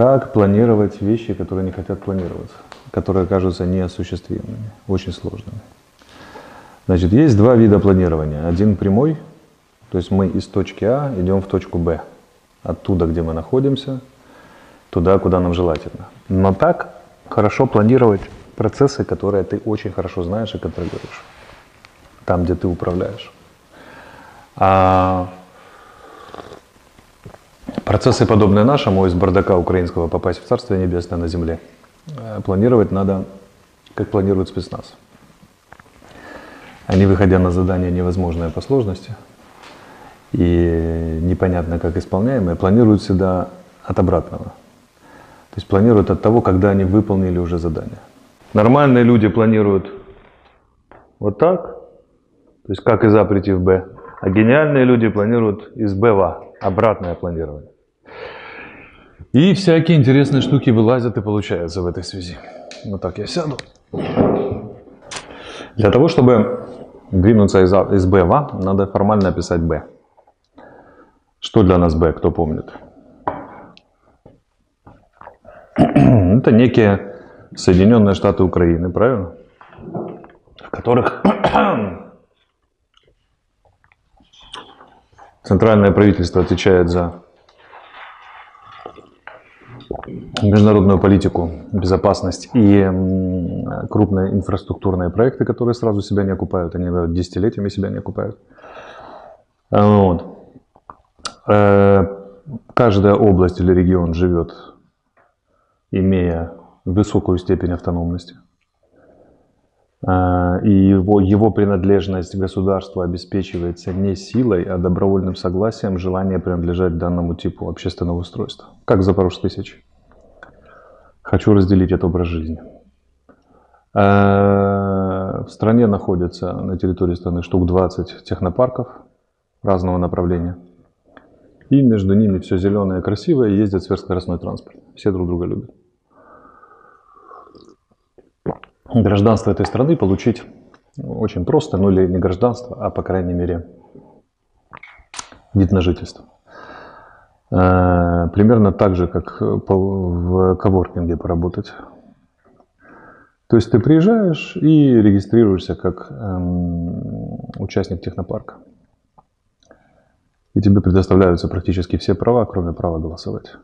Как планировать вещи, которые не хотят планироваться, которые кажутся неосуществимыми, очень сложными. Значит, есть два вида планирования. Один прямой, то есть мы из точки А идем в точку Б. Оттуда, где мы находимся, туда, куда нам желательно. Но так хорошо планировать процессы, которые ты очень хорошо знаешь и контролируешь. Там, где ты управляешь. А процессы, подобные нашему, из бардака украинского попасть в Царствие Небесное на земле, э, планировать надо, как планирует спецназ. Они, выходя на задание невозможное по сложности и непонятно как исполняемое, планируют всегда от обратного. То есть планируют от того, когда они выполнили уже задание. Нормальные люди планируют вот так, то есть как из А прийти в Б. А гениальные люди планируют из Б в А, обратное планирование. И всякие интересные штуки вылазят и получаются в этой связи. Вот так я сяду. Для того, чтобы двинуться из, а, из Б в А, надо формально описать Б. Что для нас Б, кто помнит? Это некие Соединенные Штаты Украины, правильно? В которых центральное правительство отвечает за международную политику, безопасность и крупные инфраструктурные проекты, которые сразу себя не окупают, они десятилетиями себя не окупают. Вот. Э, каждая область или регион живет, имея высокую степень автономности. Э, и его, его принадлежность государству обеспечивается не силой, а добровольным согласием желания принадлежать данному типу общественного устройства. Как в Запорожской Сечи. Хочу разделить этот образ жизни. Э, в стране находится на территории страны штук 20 технопарков разного направления. И между ними все зеленое, красивое, ездит сверхскоростной транспорт. Все друг друга любят. Гражданство этой страны получить очень просто, ну или не гражданство, а по крайней мере вид на жительство. Э, примерно так же, как в коворкинге поработать. То есть ты приезжаешь и регистрируешься как эм, участник технопарка. И тебе предоставляются практически все права, кроме права голосовать.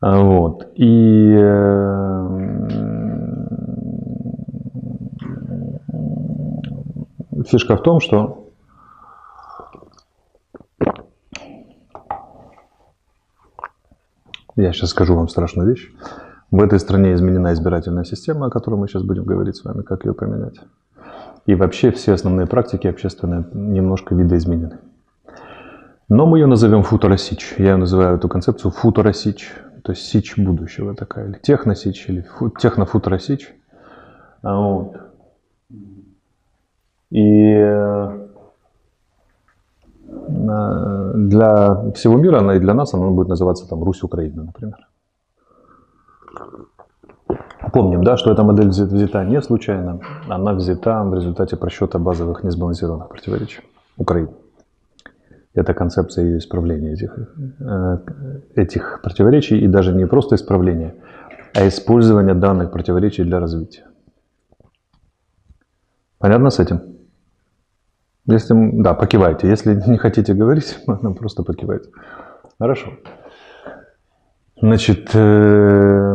А, вот. И э, фишка в том, что Я сейчас скажу вам страшную вещь. В этой стране изменена избирательная система, о которой мы сейчас будем говорить с вами, как ее поменять. И вообще все основные практики общественные немножко видоизменены. Но мы ее назовем футуросич. Я называю эту концепцию футуросич, то есть сич будущего такая, или техносич, или фу, технофутуросич. А вот. И э, для всего мира, она и для нас, она будет называться там Русь Украина, например. Помним, да, что эта модель взята не случайно, она взята в результате просчета базовых несбалансированных противоречий Украины. Это концепция ее исправления этих, э, этих противоречий, и даже не просто исправления, а использования данных противоречий для развития. Понятно с этим? Если, да, покивайте. Если не хотите говорить, можно просто покивать. Хорошо. Значит, э,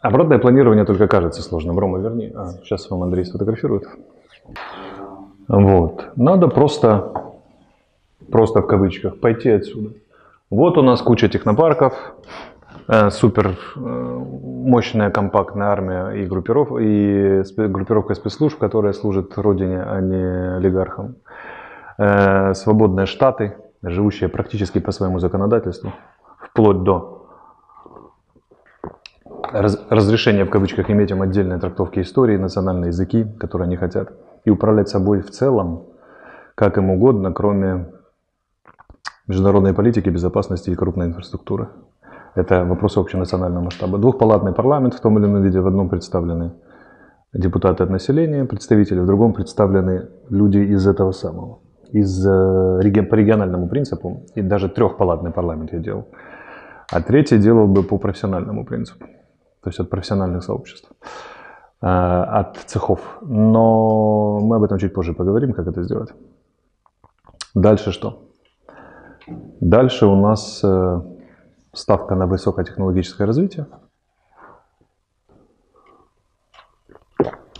обратное планирование только кажется сложным. Рома, верни. А, сейчас вам Андрей сфотографирует. Вот. Надо просто, просто в кавычках, пойти отсюда. Вот у нас куча технопарков, Э, супер э, мощная компактная армия и, группиров, и группировка спецслужб, которая служит родине, а не олигархам. Э, свободные штаты, живущие практически по своему законодательству, вплоть до разрешения в кавычках иметь им отдельные трактовки истории, национальные языки, которые они хотят, и управлять собой в целом, как им угодно, кроме международной политики, безопасности и крупной инфраструктуры. Это вопрос общенационального масштаба. Двухпалатный парламент в том или ином виде. В одном представлены депутаты от населения, представители, в другом представлены люди из этого самого. Из, э, по региональному принципу, и даже трехпалатный парламент я делал. А третий делал бы по профессиональному принципу, то есть от профессиональных сообществ, э, от цехов. Но мы об этом чуть позже поговорим, как это сделать. Дальше что? Дальше у нас э, ставка на высокотехнологическое развитие.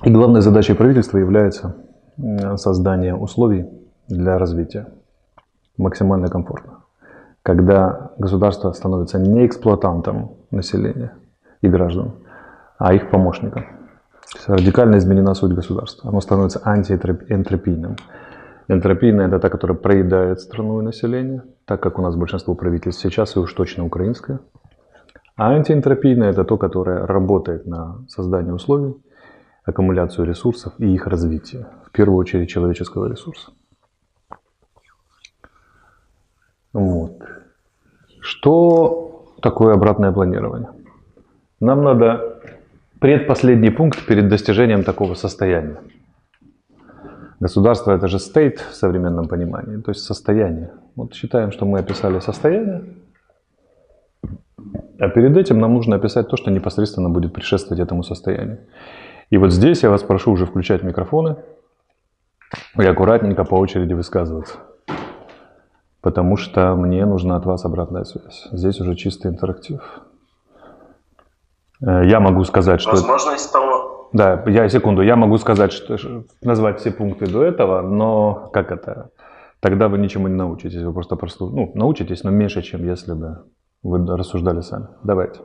И главной задачей правительства является создание условий для развития максимально комфортно. Когда государство становится не эксплуатантом населения и граждан, а их помощником. Радикально изменена суть государства. Оно становится антиэнтропийным. Энтропийная – это та, которая проедает страну и население, так как у нас большинство правительств сейчас, и уж точно украинское. А антиэнтропийная – это то, которое работает на создание условий, аккумуляцию ресурсов и их развитие, в первую очередь человеческого ресурса. Вот. Что такое обратное планирование? Нам надо предпоследний пункт перед достижением такого состояния. Государство это же state в современном понимании, то есть состояние. Вот считаем, что мы описали состояние, а перед этим нам нужно описать то, что непосредственно будет предшествовать этому состоянию. И вот здесь я вас прошу уже включать микрофоны и аккуратненько по очереди высказываться. Потому что мне нужна от вас обратная связь. Здесь уже чистый интерактив. Э, я могу сказать, что... Возможность того, да, я секунду, я могу сказать, что назвать все пункты до этого, но как это? Тогда вы ничему не научитесь, вы просто просто ну, научитесь, но меньше, чем если бы вы рассуждали сами. Давайте.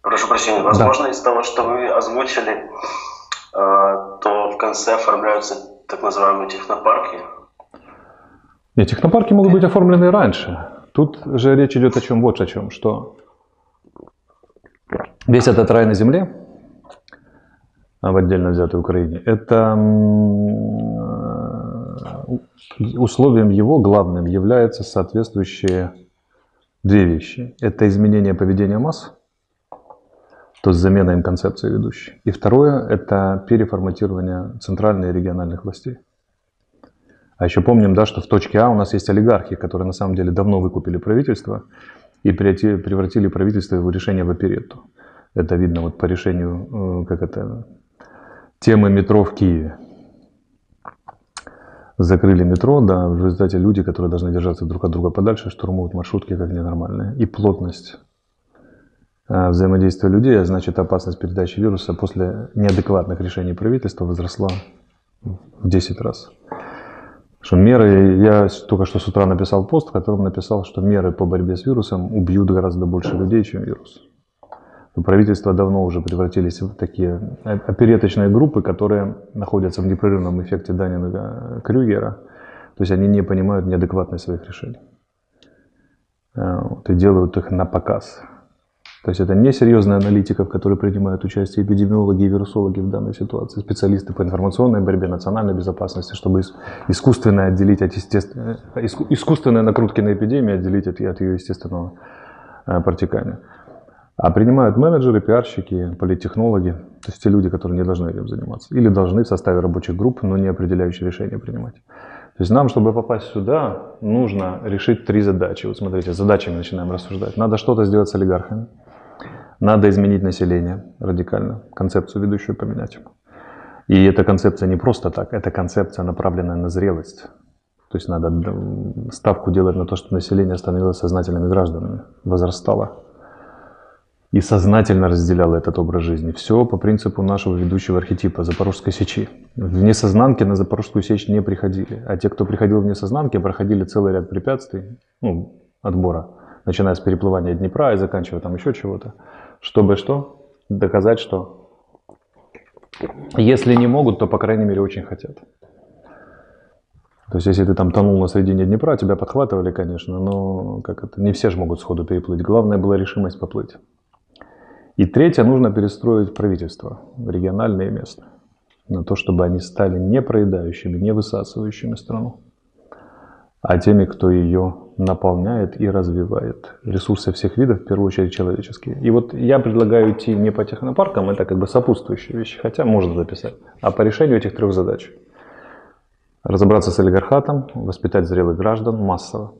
Прошу прощения, возможно, да. из того, что вы озвучили, э, то в конце оформляются так называемые технопарки? Нет, технопарки могут быть оформлены раньше. Тут же речь идет о чем вот о чем, что Весь этот рай на земле, а в отдельно взятой Украине, это условием его главным являются соответствующие две вещи. Это изменение поведения масс, то есть замена им концепции ведущей. И второе – это переформатирование центральных и региональных властей. А еще помним, да, что в точке А у нас есть олигархи, которые на самом деле давно выкупили правительство и превратили правительство в решение в оперетту. Это видно вот по решению, э, как это, темы метро в Киеве. Закрыли метро, да, в результате люди, которые должны держаться друг от друга подальше, штурмуют маршрутки как ненормальные. И плотность э, взаимодействия людей, а значит опасность передачи вируса после неадекватных решений правительства возросла в 10 раз. Что меры, я только что с утра написал пост, в котором написал, что меры по борьбе с вирусом убьют гораздо больше людей, чем вирус правительства давно уже превратились в такие опереточные группы, которые находятся в непрерывном эффекте Данинга-Крюгера. То есть они не понимают неадекватность своих решений. Э, и делают их на показ. То есть это не серьезная аналитика, в которой принимают участие эпидемиологи и вирусологи в данной ситуации, специалисты по информационной борьбе, национальной безопасности, чтобы искусственно отделить от естественной, искусственные накрутки на эпидемию отделить от, от ее естественного э, протекания. А принимают менеджеры, пиарщики, политтехнологи, то есть те люди, которые не должны этим заниматься. Или должны в составе рабочих групп, но не определяющие решения принимать. То есть нам, чтобы попасть сюда, нужно решить три задачи. Вот смотрите, задачами начинаем рассуждать. Надо что-то сделать с олигархами. Надо изменить население радикально, концепцию ведущую поменять. И эта концепция не просто так, это концепция, направленная на зрелость. То есть надо ставку делать на то, что население становилось сознательными гражданами, возрастало и сознательно разделял этот образ жизни. Все по принципу нашего ведущего архетипа Запорожской сечи. В несознанке на Запорожскую сечь не приходили, а те, кто приходил в несознанке, проходили целый ряд препятствий, ну, отбора, начиная с переплывания Днепра и заканчивая там еще чего-то, чтобы что? Доказать, что если не могут, то, по крайней мере, очень хотят. То есть, если ты там тонул на середине Днепра, тебя подхватывали, конечно, но как это, не все же могут сходу переплыть. Главное была решимость поплыть. И третье, нужно перестроить правительство, региональное и местное, на то, чтобы они стали не проедающими, не высасывающими страну, а теми, кто ее наполняет и развивает. Ресурсы всех видов, в первую очередь человеческие. И вот я предлагаю идти не по технопаркам, это как бы сопутствующие вещи, хотя можно записать, а по решению этих трех задач. разобраться с олигархатом, воспитать зрелых граждан массово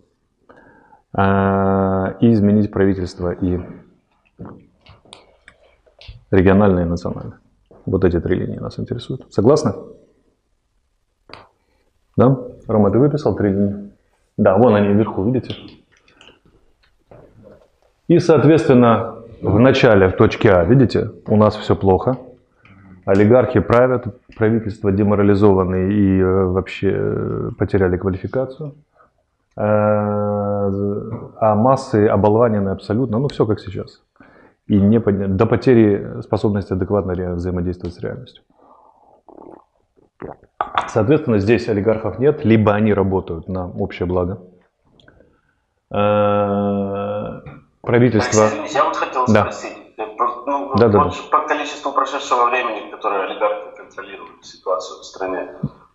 э, и изменить правительство и региональное и национальное. Вот эти три линии нас интересуют. Согласны? Да? Рома, ты выписал три линии? Да, вон они вверху, видите? И, соответственно, в начале, в точке А, видите, у нас все плохо. Олигархи правят, правительство деморализованы и э, вообще э, потеряли квалификацию. Э, а массы оболванены абсолютно, ну все как сейчас. И не, до потери способности адекватно взаимодействовать с реальностью. Соответственно, здесь олигархов нет, либо они работают на общее благо. Правительство... Я вот хотел да. спросить, ну, да, да, да. по количеству прошедшего времени, которое олигархи контролируют ситуацию в стране,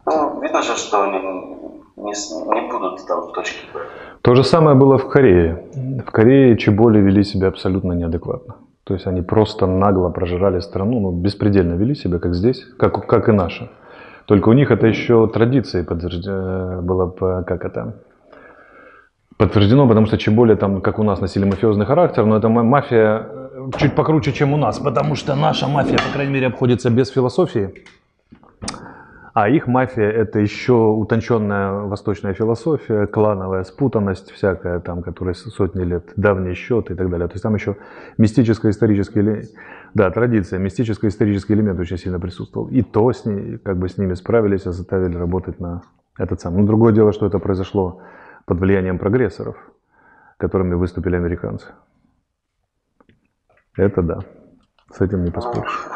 ну, видно же, что они не, не будут там в точке Б. То же самое было в Корее. В Корее чеболи вели себя абсолютно неадекватно. То есть они просто нагло прожирали страну, ну, беспредельно вели себя, как здесь, как, как и наши. Только у них это еще традицией подтверждено, было, как это, подтверждено, потому что Чеболи там, как у нас, носили мафиозный характер, но это мафия э, чуть покруче, чем у нас, потому что наша мафия, по крайней мере, обходится без философии. А их мафия – это еще утонченная восточная философия, клановая спутанность всякая, там, которая сотни лет, давний счет и так далее. То есть там еще мистическо-исторический, да, традиция, мистическо-исторический элемент очень сильно присутствовал. И то с ней, как бы с ними справились и заставили работать на этот самый. Но другое дело, что это произошло под влиянием прогрессоров, которыми выступили американцы. Это да. С этим не поспоришь.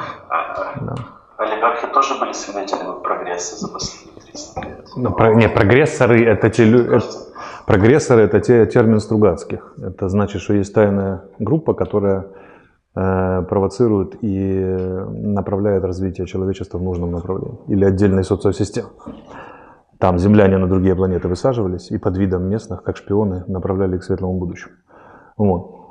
Да. Олигархи тоже были свидетелями прогресса за последние 30 лет. Ну, про, не, прогрессоры это те люди. Прогрессоры это те термин Стругацких. Это значит, что есть тайная группа, которая э, провоцирует и направляет развитие человечества в нужном направлении. Или отдельные социосистемы. Там земляне на другие планеты высаживались и под видом местных, как шпионы, направляли к светлому будущему. Вот.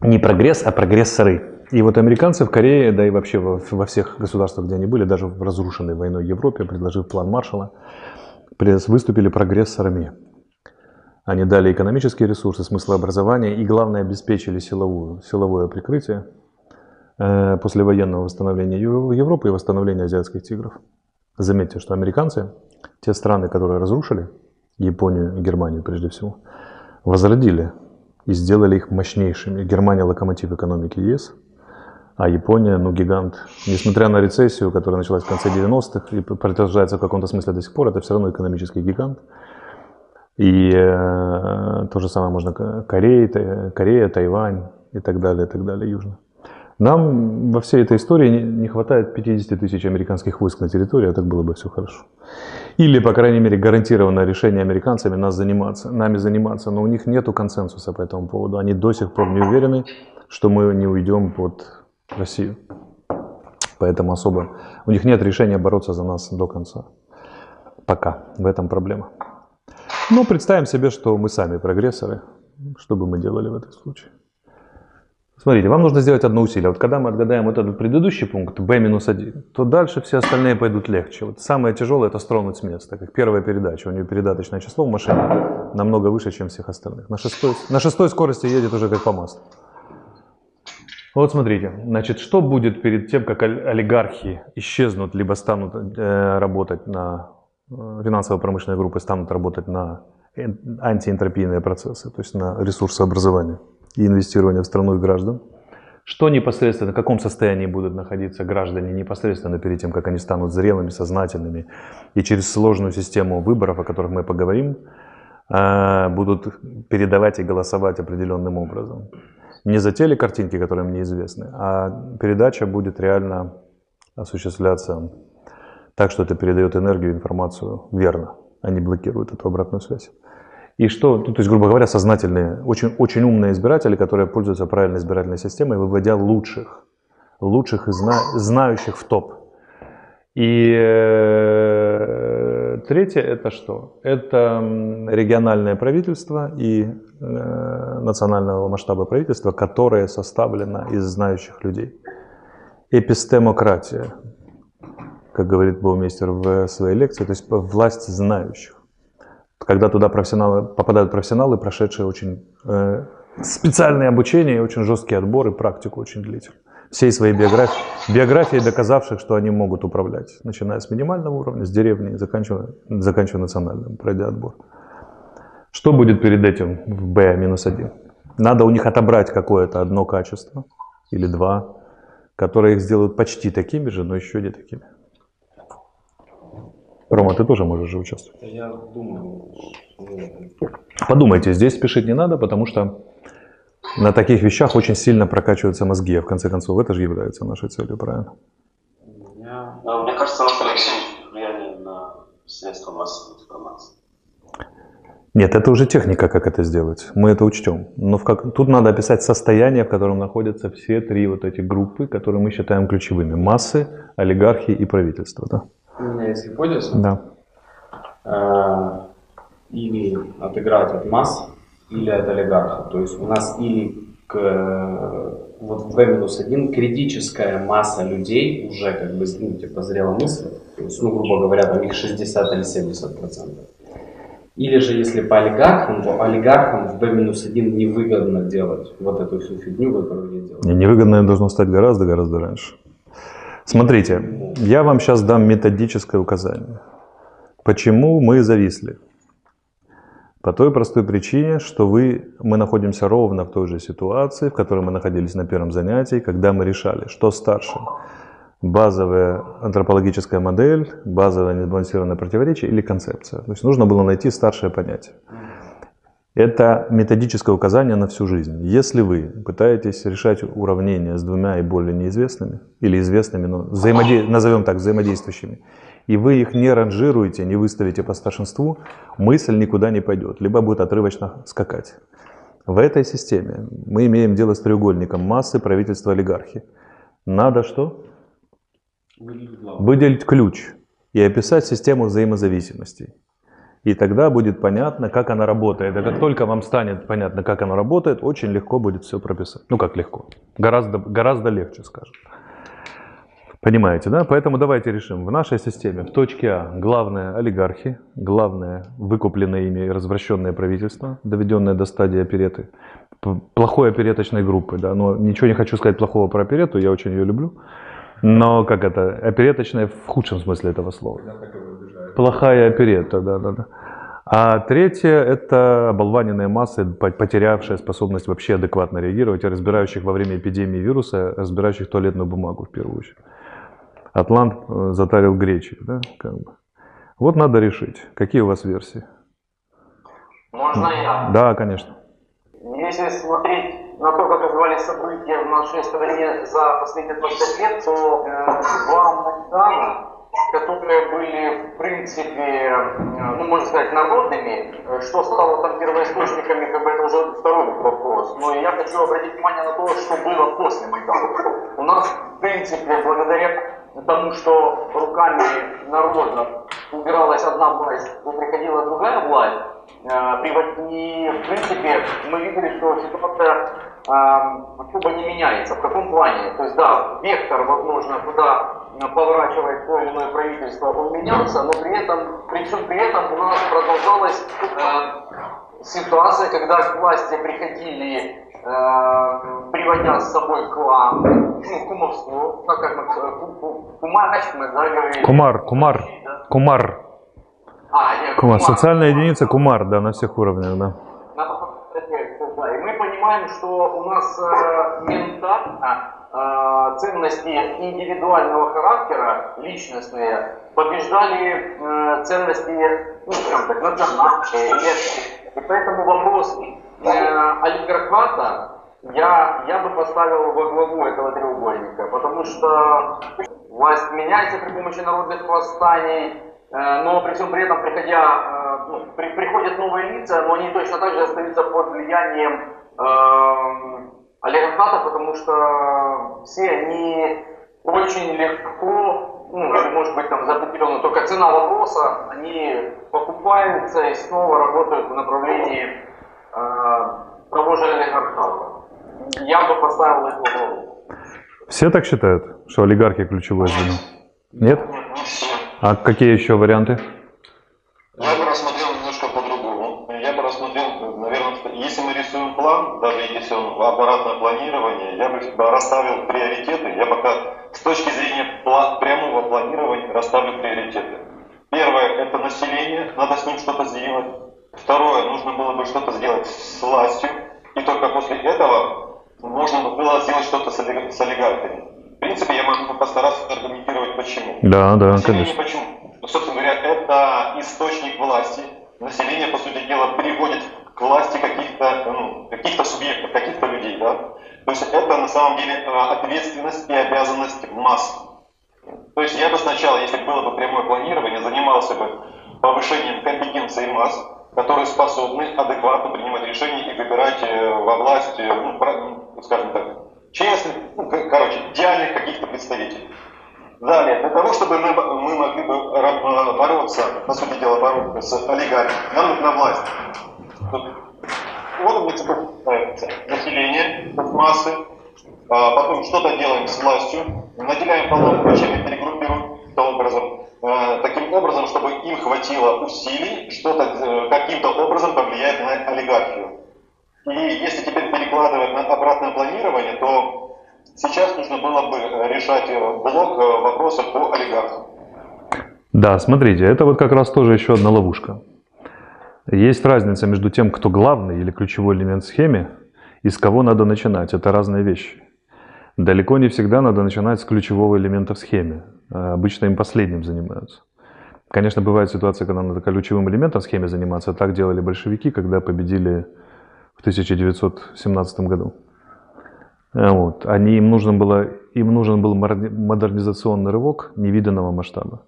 Не прогресс, а прогрессоры. И вот американцы в Корее, да и вообще во, во всех государствах, где они были, даже в разрушенной войной Европе, предложив план Маршалла, выступили прогрессорами. Они дали экономические ресурсы, смысл образования и, главное, обеспечили силовую, силовое прикрытие э, послевоенного восстановления Европы и восстановления азиатских тигров. Заметьте, что американцы, те страны, которые разрушили, Японию и Германию прежде всего, возродили и сделали их мощнейшими. Германия – локомотив экономики ЕС, а Япония, ну, гигант. Несмотря на рецессию, которая началась в конце 90-х и продолжается в каком-то смысле до сих пор, это все равно экономический гигант. И э, то же самое можно Корея, Корея, Тайвань и так далее, и так далее, южно. Нам во всей этой истории не хватает 50 тысяч американских войск на территории, а так было бы все хорошо. Или, по крайней мере, гарантированное решение американцами нас заниматься, нами заниматься, но у них нет консенсуса по этому поводу. Они до сих пор не уверены, что мы не уйдем под Россию. Поэтому особо у них нет решения бороться за нас до конца. Пока. В этом проблема. Но представим себе, что мы сами прогрессоры. Что бы мы делали в этом случае? Смотрите, вам нужно сделать одно усилие. Вот когда мы отгадаем вот этот предыдущий пункт, b-1, то дальше все остальные пойдут легче. Вот самое тяжелое это стронуть с места, как первая передача. У нее передаточное число в машине намного выше, чем всех остальных. На шестой, на шестой скорости едет уже как по маслу. Вот смотрите, значит, что будет перед тем, как олигархи исчезнут, либо станут э, работать на э, финансово-промышленные группы, станут работать на антиэнтропийные процессы, то есть на ресурсообразование и инвестирования в страну и граждан. Что непосредственно, в каком состоянии будут находиться граждане непосредственно перед тем, как они станут зрелыми, сознательными, и через сложную систему выборов, о которых мы поговорим, а, будут передавать и голосовать определенным образом. Не за те ли картинки, которые мне известны, а передача будет реально осуществляться так, что это передает энергию, информацию верно, а не блокирует эту обратную связь. И что, ну, то есть, грубо говоря, сознательные, очень, очень умные избиратели, которые пользуются правильной избирательной системой, выводя лучших, лучших и зна, знающих в топ. И э, третье это что? Это региональное правительство и э, национального масштаба правительства, которое составлено из знающих людей. Эпистемократия. Как говорит Баумейстер в своей лекции, то есть власть знающих. Когда туда профессионалы, попадают профессионалы, прошедшие очень э, специальное обучение, очень жесткий отбор и практику очень длительную. Всей своей биографии, биографии доказавших, что они могут управлять, начиная с минимального уровня, с деревни, заканчивая, заканчивая национальным, пройдя отбор. Что будет перед этим в B-1? Надо у них отобрать какое-то одно качество или два, которые их сделают почти такими же, но еще не такими. Рома, ты тоже можешь же участвовать. Я думаю. Подумайте, здесь спешить не надо, потому что на таких вещах очень сильно прокачиваются мозги, а в конце концов это же является нашей целью, правильно? Я... Ну, мне кажется, Анатолий Алексеевич влияние на средства массовой информации. Нет, это уже техника, как это сделать. Мы это учтем. Но в как... тут надо описать состояние, в котором находятся все три вот эти группы, которые мы считаем ключевыми. Массы, олигархи и правительство. Да? У меня есть гипотеза. Да. Э, или отыграть от масс, или от олигархов. То есть у нас или к, вот в V-1 критическая масса людей уже как бы ну, типа зрела мысль. То есть, ну, грубо говоря, там их 60 или 70 процентов. Или же, если по олигархам, то олигархам в B-1 невыгодно делать вот эту всю фигню, которую они делают. Невыгодно должно стать гораздо-гораздо раньше. Смотрите, я вам сейчас дам методическое указание. Почему мы зависли? По той простой причине, что вы, мы находимся ровно в той же ситуации, в которой мы находились на первом занятии, когда мы решали, что старше базовая антропологическая модель, базовое несбалансированное противоречие или концепция. То есть нужно было найти старшее понятие. Это методическое указание на всю жизнь. Если вы пытаетесь решать уравнения с двумя и более неизвестными, или известными, но взаимоде... назовем так, взаимодействующими, и вы их не ранжируете, не выставите по старшинству, мысль никуда не пойдет, либо будет отрывочно скакать. В этой системе мы имеем дело с треугольником массы, правительства, олигархи. Надо что? Выделить ключ и описать систему взаимозависимостей. И тогда будет понятно, как она работает. А как только вам станет понятно, как она работает, очень легко будет все прописать. Ну как легко? Гораздо, гораздо легче, скажем. Понимаете, да? Поэтому давайте решим. В нашей системе в точке А главное олигархи, главное выкупленное ими и развращенное правительство, доведенное до стадии опереты, плохой опереточной группы. Да? Но ничего не хочу сказать плохого про оперету, я очень ее люблю. Но как это, опереточная в худшем смысле этого слова. Плохая оперета, да, да, да. А третье – это оболваненные массы, потерявшие способность вообще адекватно реагировать, и разбирающих во время эпидемии вируса, разбирающих туалетную бумагу в первую очередь. Атлант э, затарил гречи, да, как бы. Вот надо решить, какие у вас версии. Можно я? Да, конечно. Если смотреть на то, как развивались события в нашей стране за последние 20 лет, то э, два Майдана, которые были, в принципе, э, ну, можно сказать, народными, что стало там первоисточниками, как бы это уже второй вопрос. Но я хочу обратить внимание на то, что было после Майдана. У нас, в принципе, благодаря тому, что руками народа убиралась одна власть, и приходила другая власть, э, и в принципе мы видели, что ситуация особо не меняется. В каком плане? То есть да, вектор, возможно, куда поворачивает то или иное правительство, он менялся, но при этом, при всем при этом у нас продолжалась э, ситуация, когда к власти приходили Э, приводя с собой клан, ну, кумовство, ну, как мы, кумач мы, да, говорили. Кумар, кумар, кумар. А, нет, кумар. кумар. Социальная единица кумар, да, на всех уровнях, да. Да, мы понимаем, что у нас э, ментально э, ценности индивидуального характера, личностные, побеждали э, ценности, ну, скажем так, национальные. И поэтому вопрос олигархата я, я бы поставил во главу этого треугольника, потому что власть меняется при помощи народных восстаний, но при всем при этом, приходя, ну, при, приходят новые лица, но они точно так же остаются под влиянием э, олигархата, потому что все они очень легко, ну, может быть там за определенную только цена вопроса, они покупаются и снова работают в направлении того же олигархата. Я бы поставил его Все так считают, что олигархи ключевое звено? Нет? А какие еще варианты? Я бы рассмотрел немножко по-другому. Я бы рассмотрел, наверное, если мы рисуем план, даже если он аппаратное планирование, я бы расставил приоритеты. Я пока с точки зрения прямого планирования расставлю приоритеты. Первое – это население, надо с ним что-то сделать. Второе, нужно было бы что-то сделать с властью. И только после этого можно было сделать что-то с олигархами. В принципе, я могу постараться аргументировать почему. Да, да, население конечно. Почему? Собственно говоря, это источник власти. Население, по сути дела, приводит к власти каких-то ну, каких субъектов, каких-то людей. Да? То есть это на самом деле ответственность и обязанность масс. То есть я бы сначала, если было бы прямое планирование, занимался бы повышением компетенции масс, которые способны адекватно принимать решения и выбирать э, во власть, э, ну, скажем так, честных, ну, короче, идеальных каких-то представителей. Далее, для того, чтобы мы, мы могли бы э, бороться, по сути дела, бороться с олигархией, нам нужна власть. Вот у цепочка население, массы, а потом что-то делаем с властью, наделяем полномочиями, перегруппируем таким образом, э, таким образом, чтобы им хватило усилий что-то э, каким-то образом повлиять на олигархию. И если теперь перекладывать на обратное планирование, то Сейчас нужно было бы решать э, блок э, вопросов по олигархам. Да, смотрите, это вот как раз тоже еще одна ловушка. Есть разница между тем, кто главный или ключевой элемент в схеме, и с кого надо начинать. Это разные вещи. Далеко не всегда надо начинать с ключевого элемента в схеме. А обычно им последним занимаются. Конечно, бывают ситуации, когда надо ключевым элементом в схеме заниматься. Так делали большевики, когда победили в 1917 году. Э, вот. Они, им, нужно было, им нужен был модернизационный рывок невиданного масштаба.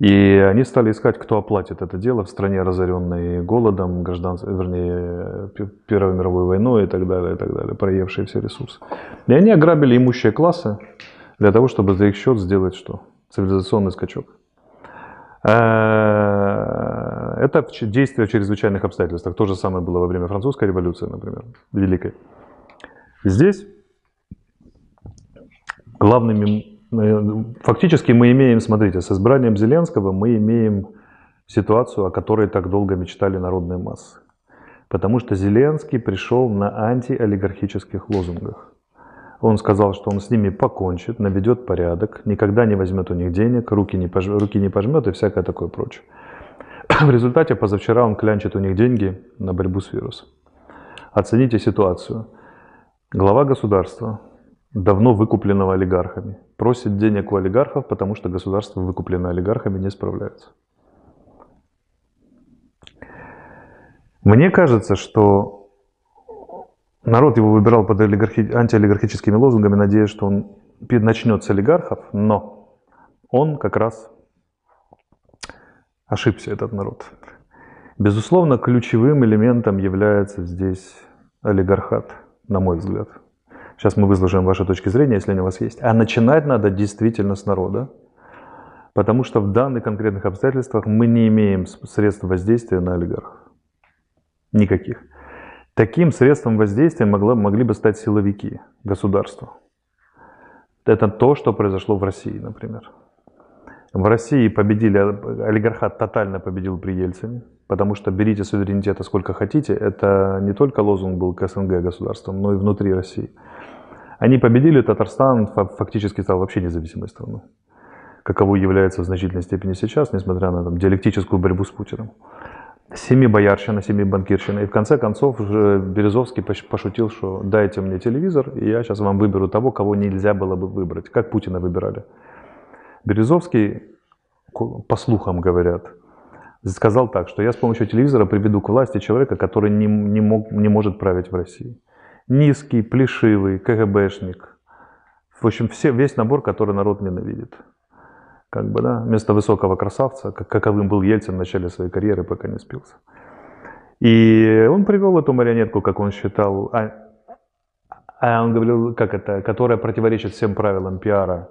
И они стали искать, кто оплатит это дело в стране, разоренной голодом, граждан, вернее, Первой мировой войной и так далее, и так далее, проевшие все ресурсы. И они ограбили имущие классы для того, чтобы за их счет сделать что? Цивилизационный скачок. Э, это действие в чрезвычайных обстоятельствах. То же самое было во время французской революции, например, великой. Здесь главными, фактически мы имеем, смотрите, с избранием Зеленского мы имеем ситуацию, о которой так долго мечтали народные массы. Потому что Зеленский пришел на антиолигархических лозунгах. Он сказал, что он с ними покончит, наведет порядок, никогда не возьмет у них денег, руки не, пож... руки не пожмет и всякое такое прочее. В результате позавчера он клянчит у них деньги на борьбу с вирусом. Оцените ситуацию. Глава государства, давно выкупленного олигархами, просит денег у олигархов, потому что государство, выкупленное олигархами, не справляется. Мне кажется, что народ его выбирал под олигархи... антиолигархическими лозунгами, надеясь, что он начнет с олигархов, но он как раз ошибся, этот народ. Безусловно, ключевым элементом является здесь олигархат – на мой взгляд. Сейчас мы выслушаем ваши точки зрения, если они у вас есть. А начинать надо действительно с народа, потому что в данных конкретных обстоятельствах мы не имеем средств воздействия на олигархов. Никаких. Таким средством воздействия могло, могли бы стать силовики государства. Это то, что произошло в России, например. В России победили, олигархат тотально победил при Ельцине. Потому что берите суверенитета сколько хотите, это не только лозунг был к СНГ государствам, но и внутри России. Они победили, Татарстан фактически стал вообще независимой страной. Каково является в значительной степени сейчас, несмотря на там, диалектическую борьбу с Путиным. Семи боярщина, семи банкирщина. И в конце концов Березовский пошутил, что дайте мне телевизор, и я сейчас вам выберу того, кого нельзя было бы выбрать. Как Путина выбирали. Березовский, по слухам говорят, сказал так, что я с помощью телевизора приведу к власти человека, который не, не, мог, не может править в России. Низкий, плешивый, КГБшник. В общем, все, весь набор, который народ ненавидит. Как бы, да, вместо высокого красавца, как, каковым был Ельцин в начале своей карьеры, пока не спился. И он привел эту марионетку, как он считал, а, а он говорил, как это, которая противоречит всем правилам пиара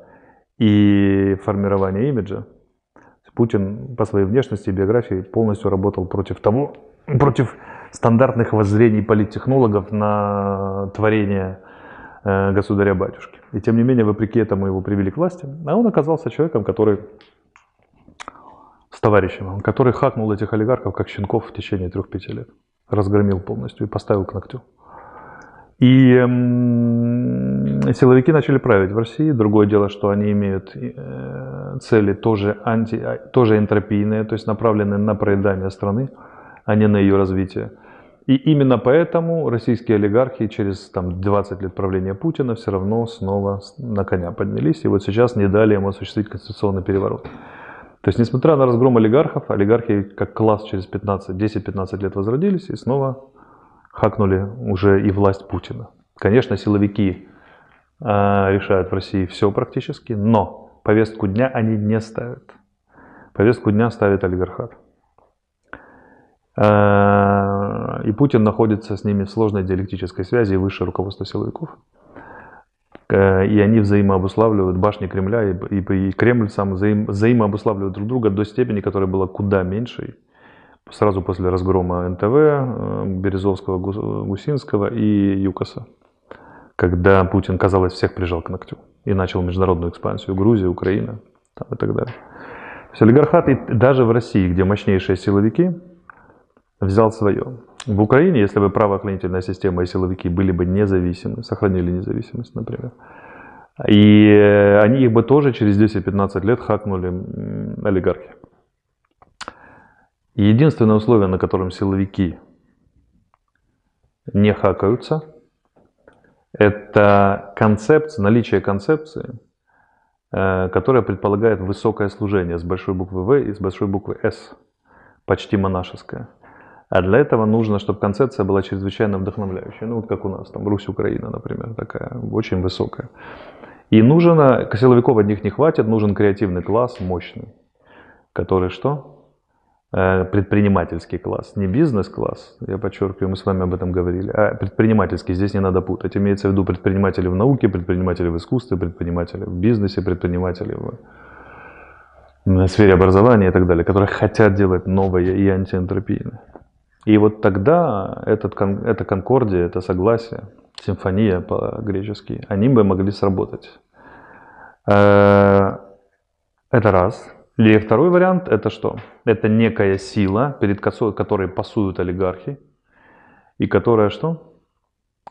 и формирования имиджа. Путин по своей внешности и биографии полностью работал против того, против стандартных воззрений политтехнологов на творение э, государя-батюшки. И тем не менее, вопреки этому его привели к власти. А он оказался человеком, который с товарищем, который хакнул этих олигархов как щенков в течение трех-пяти лет. Разгромил полностью и поставил к ногтю. И силовики начали править в России. Другое дело, что они имеют э, цели тоже, анти, а, тоже энтропийные, то есть направленные на проедание страны, а не на ее развитие. И именно поэтому российские олигархи через там, 20 лет правления Путина все равно снова на коня поднялись. И вот сейчас не дали ему осуществить конституционный переворот. То есть, несмотря на разгром олигархов, олигархи как класс через 10-15 лет возродились и снова хакнули уже и власть Путина. Конечно, силовики э, решают в России все практически, но повестку дня они не ставят. Повестку дня ставит олигархат. Э, и Путин находится с ними в сложной диалектической связи и высшее руководство силовиков. Э, и они взаимообуславливают башни Кремля и, и, и Кремль сам взаим, взаимообуславливают друг друга до степени, которая была куда меньшей сразу после разгрома НТВ, э, Березовского, Гусинского и Юкоса, когда Путин, казалось, всех прижал к ногтю и начал международную экспансию Грузии, Украина и так далее. То есть олигархат даже в России, где мощнейшие силовики, взял свое. В Украине, если бы правоохранительная система и силовики были бы независимы, сохранили независимость, например, и они их бы тоже через 10-15 лет хакнули олигархи. Единственное условие, на котором силовики не хакаются, это концепция, наличие концепции, э, которая предполагает высокое служение с большой буквы В и с большой буквы С, почти монашеское. А для этого нужно, чтобы концепция была чрезвычайно вдохновляющей. Ну, вот как у нас, там, Русь-Украина, например, такая, очень высокая. И нужно, силовиков одних не хватит, нужен креативный класс, мощный, который что? Э, предпринимательский класс, не бизнес-класс, я подчеркиваю, мы с вами об этом говорили, а предпринимательский, здесь не надо путать. Имеется в виду предприниматели в науке, предприниматели в искусстве, предприниматели в бизнесе, предприниматели в сфере образования и так далее, которые хотят делать новое и антиэнтропийное. И вот тогда этот, эта конкордия, это согласие, симфония по-гречески, они бы могли сработать. Э, это раз. Или второй вариант это что? Это некая сила, перед которой пасуют олигархи, и которая что?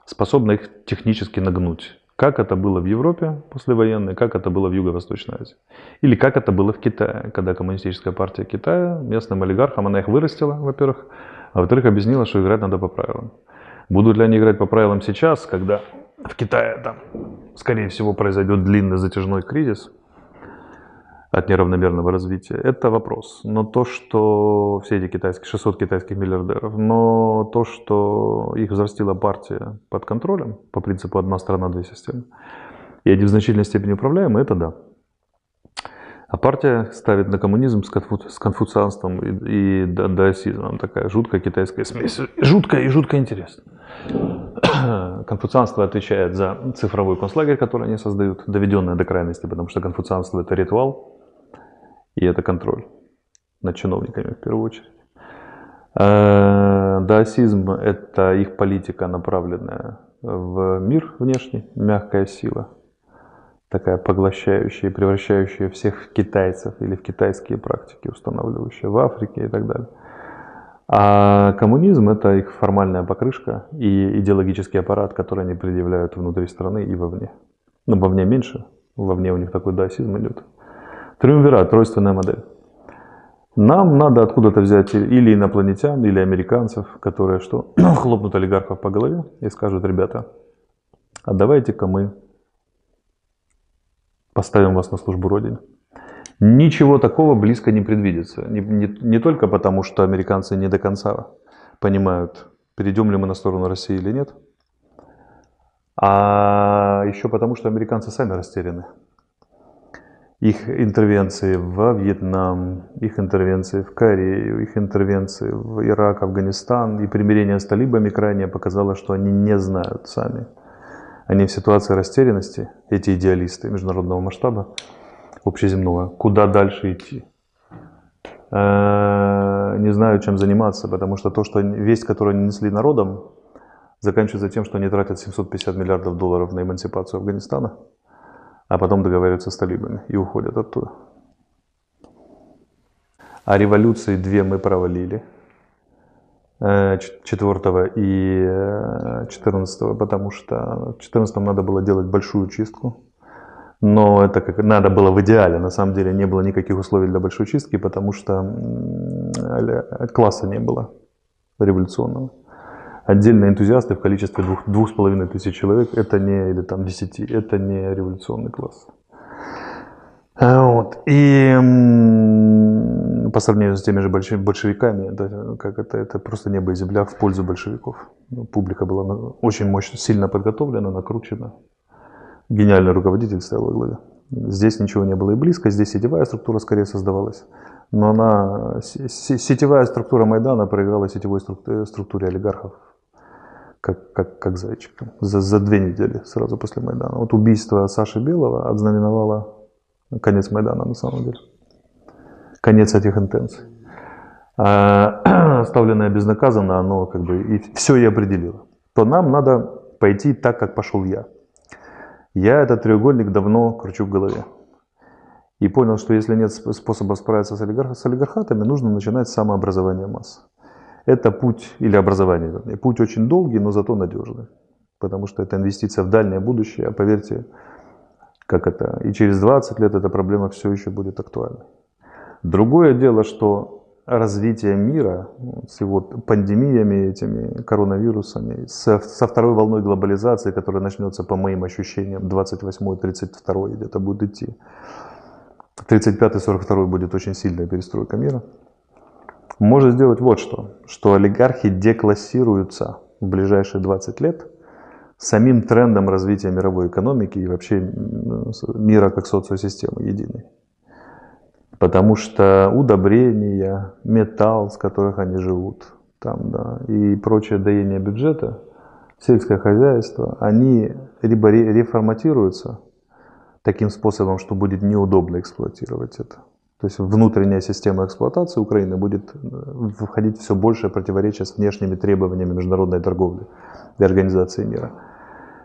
Способна их технически нагнуть. Как это было в Европе послевоенной, как это было в Юго-Восточной Азии. Или как это было в Китае, когда коммунистическая партия Китая местным олигархам, она их вырастила, во-первых, а во-вторых, объяснила, что играть надо по правилам. Будут ли они играть по правилам сейчас, когда в Китае там, скорее всего, произойдет длинный затяжной кризис – от неравномерного развития, это вопрос. Но то, что все эти китайские, 600 китайских миллиардеров, но то, что их взрастила партия под контролем, по принципу одна страна, две системы, и они в значительной степени управляемы, это да. А партия ставит на коммунизм с, конфу... с конфуцианством и, и даосизмом. Такая жуткая китайская смесь. Жуткая и жутко интересно. Конфуцианство отвечает за цифровой концлагерь, который они создают, доведенное до крайности, потому что конфуцианство это ритуал, и это контроль над чиновниками в первую очередь. Э, даосизм – это их политика, направленная в мир внешний, мягкая сила, такая поглощающая и превращающая всех китайцев или в китайские практики, устанавливающая в Африке и так далее. А коммунизм – это их формальная покрышка и идеологический аппарат, который они предъявляют внутри страны и вовне. Ну, вовне меньше, вовне у них такой даосизм идет. Триумвират, тройственная модель. Нам надо откуда-то взять или инопланетян, или американцев, которые что, хлопнут олигархов по голове и скажут, ребята, а давайте-ка мы поставим вас на службу Родине. Ничего такого близко не предвидится. Не, не, не только потому, что американцы не до конца понимают, перейдем ли мы на сторону России или нет, а еще потому, что американцы сами растеряны их интервенции во Вьетнам, их интервенции в Корею, их интервенции в Ирак, Афганистан и примирение с талибами крайне показало, что они не знают сами. Они в ситуации растерянности, эти идеалисты международного масштаба, общеземного, куда дальше идти. Э, не знаю, чем заниматься, потому что то, что весть, которую они несли народам, заканчивается тем, что они тратят 750 миллиардов долларов на эмансипацию Афганистана, а потом договариваются с талибами и уходят оттуда. А революции две мы провалили. 4 э, и 14, э, потому что в 14 надо было делать большую чистку. Но это как надо было в идеале. На самом деле не было никаких условий для большой чистки, потому что класса не было революционного. Отдельные энтузиасты в количестве двух, двух с половиной тысяч человек, это не, или там десяти, это не революционный класс. А, вот. И по сравнению с теми же большевиками, да, как это, это просто небо и земля в пользу большевиков. Ну, публика была очень мощно, сильно подготовлена, накручена. Гениальный руководитель стоял во главе. Здесь ничего не было и близко, здесь сетевая структура скорее создавалась. Но она, сетевая структура Майдана проиграла сетевой структуре олигархов как, как, как зайчик. За, за две недели сразу после Майдана. Вот убийство Саши Белого ознаменовало конец Майдана на самом деле. Конец этих интенций. А, оставленное безнаказанно, оно как бы и все и определило. То нам надо пойти так, как пошел я. Я этот треугольник давно кручу в голове. И понял, что если нет способа справиться с, олигарх, с олигархатами, нужно начинать с самообразования масс. Это путь, или образование, вернее, путь очень долгий, но зато надежный. Потому что это инвестиция в дальнее будущее, а поверьте, как это, и через 20 лет эта проблема все еще будет актуальна. Другое дело, что развитие мира с его пандемиями, этими коронавирусами, со, со второй волной глобализации, которая начнется, по моим ощущениям, 28-32 где-то будет идти. 35-42 будет очень сильная перестройка мира. Может сделать вот что, что олигархи деклассируются в ближайшие 20 лет самим трендом развития мировой экономики и вообще мира как социосистемы единой. Потому что удобрения, металл, с которых они живут, там, да, и прочее доение бюджета, сельское хозяйство, они либо реформатируются таким способом, что будет неудобно эксплуатировать это. То есть внутренняя система эксплуатации Украины будет э, входить все больше противоречия с внешними требованиями международной торговли и организации мира.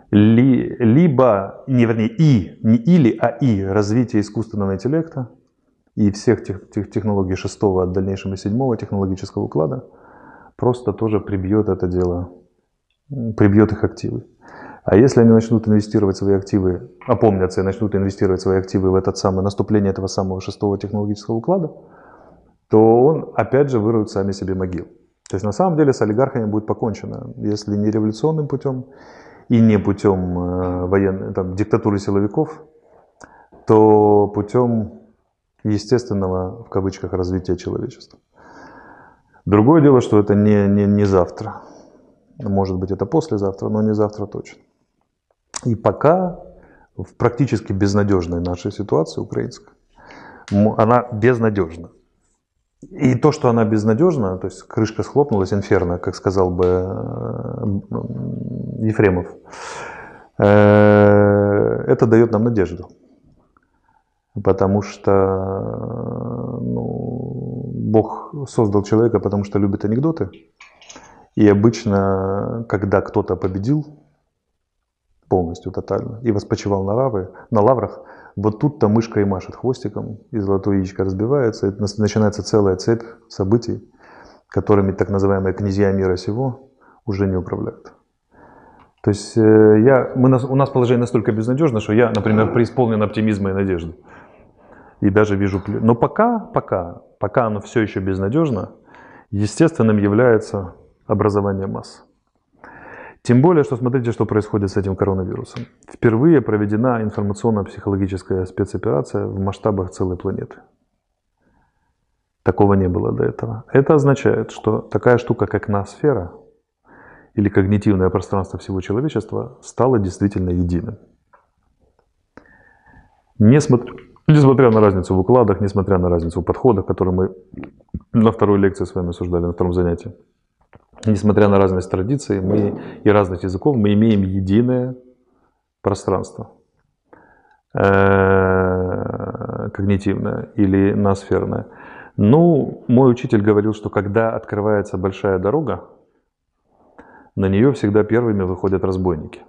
Либо, не вернее, и, не или, а и развитие искусственного интеллекта, и всех тех, тех технологий шестого, в дальнейшем и седьмого технологического уклада просто тоже прибьет это дело, прибьет их активы. А если они начнут инвестировать свои активы, опомнятся и начнут инвестировать свои активы в этот самый наступление этого самого шестого технологического уклада, то он опять же вырует сами себе могил. То есть на самом деле с олигархами будет покончено, если не революционным путем и не путем э, военной, там, диктатуры силовиков, то путем естественного, в кавычках, развития человечества. Другое дело, что это не, не, не завтра. Может быть, это послезавтра, но не завтра точно. И пока в практически безнадежной нашей ситуации украинской, она безнадежна. И то, что она безнадежна, то есть крышка схлопнулась, инферно, как сказал бы э, Ефремов, э, это дает нам надежду потому что ну, Бог создал человека, потому что любит анекдоты. И обычно, когда кто-то победил полностью, тотально, и воспочивал на, лавы, на лаврах, вот тут-то мышка и машет хвостиком, и золотое яичко разбивается, и начинается целая цепь событий, которыми так называемые князья мира сего уже не управляют. То есть э, я, мы, у нас положение настолько безнадежно, что я, например, преисполнен оптимизма и надежды и даже вижу... Но пока, пока, пока оно все еще безнадежно, естественным является образование масс. Тем более, что смотрите, что происходит с этим коронавирусом. Впервые проведена информационно-психологическая спецоперация в масштабах целой планеты. Такого не было до этого. Это означает, что такая штука, как ноосфера, или когнитивное пространство всего человечества, стало действительно единым. Несмотря, Несмотря на разницу в укладах, несмотря на разницу в подходах, которые мы на второй лекции с вами обсуждали, на втором занятии, несмотря на разность традиций мы, и разных языков, мы имеем единое пространство э, когнитивное или ноосферное. Ну, мой учитель говорил, что когда открывается большая дорога, на нее всегда первыми выходят разбойники.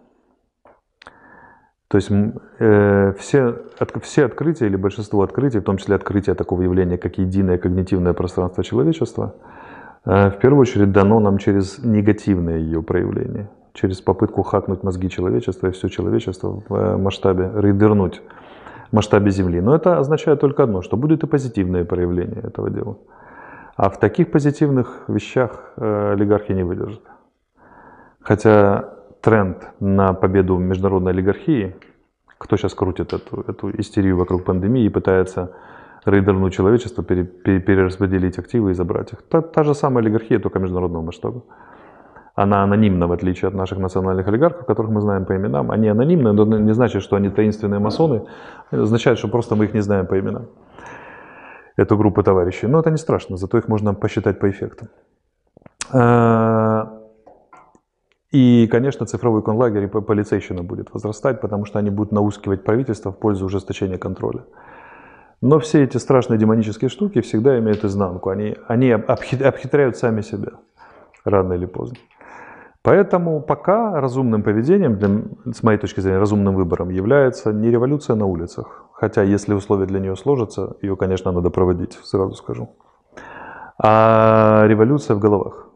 То есть э, все, от, все открытия или большинство открытий, в том числе открытие такого явления, как единое когнитивное пространство человечества, в первую очередь дано нам через негативное ее проявление, через попытку хакнуть мозги человечества и все человечество в э, масштабе, рейдернуть масштабе Земли. Но это означает только одно, что будет и позитивное проявление этого дела. А в таких позитивных вещах э, олигархи не выдержат. Хотя тренд на победу международной олигархии, кто сейчас крутит эту, эту истерию вокруг пандемии и пытается рейдернуть человечество, пере, пере, перераспределить активы и забрать их. Та, та же самая олигархия, только международного масштаба. Она анонимна, в отличие от наших национальных олигархов, которых мы знаем по именам. Они анонимны, но не значит, что они таинственные масоны. Это означает, что просто мы их не знаем по именам. Эту группу товарищей. Но это не страшно, зато их можно посчитать по эффектам. И, конечно, цифровой конлагерь и полицейщина будет возрастать, потому что они будут наускивать правительство в пользу ужесточения контроля. Но все эти страшные демонические штуки всегда имеют изнанку. Они, они обхитряют сами себя, рано или поздно. Поэтому пока разумным поведением, для, с моей точки зрения, разумным выбором является не революция на улицах. Хотя, если условия для нее сложатся, ее, конечно, надо проводить, сразу скажу. А революция в головах.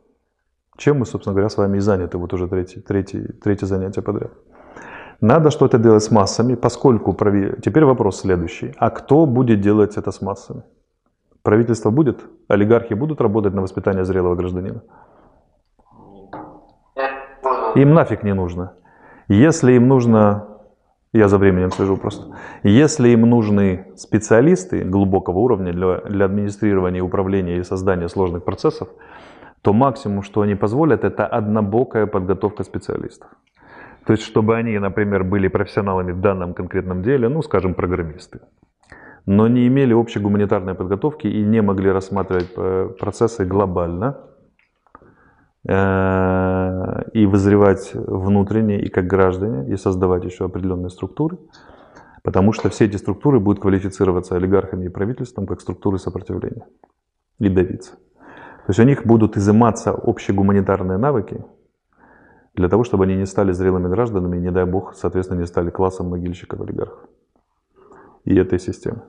Чем мы, собственно говоря, с вами и заняты вот уже третье, третье, третье занятие подряд. Надо что-то делать с массами, поскольку... Теперь вопрос следующий. А кто будет делать это с массами? Правительство будет? Олигархи будут работать на воспитание зрелого гражданина? Им нафиг не нужно. Если им нужно, я за временем слежу просто, если им нужны специалисты глубокого уровня для, для администрирования, управления и создания сложных процессов, то максимум, что они позволят, это однобокая подготовка специалистов. То есть, чтобы они, например, были профессионалами в данном конкретном деле, ну, скажем, программисты, но не имели общей гуманитарной подготовки и не могли рассматривать э, процессы глобально э, и вызревать внутренне и как граждане, и создавать еще определенные структуры, потому что все эти структуры будут квалифицироваться олигархами и правительством как структуры сопротивления и давиться. То есть у них будут изыматься общие гуманитарные навыки для того, чтобы они не стали зрелыми гражданами не дай бог, соответственно, не стали классом могильщиков-олигархов и этой системы.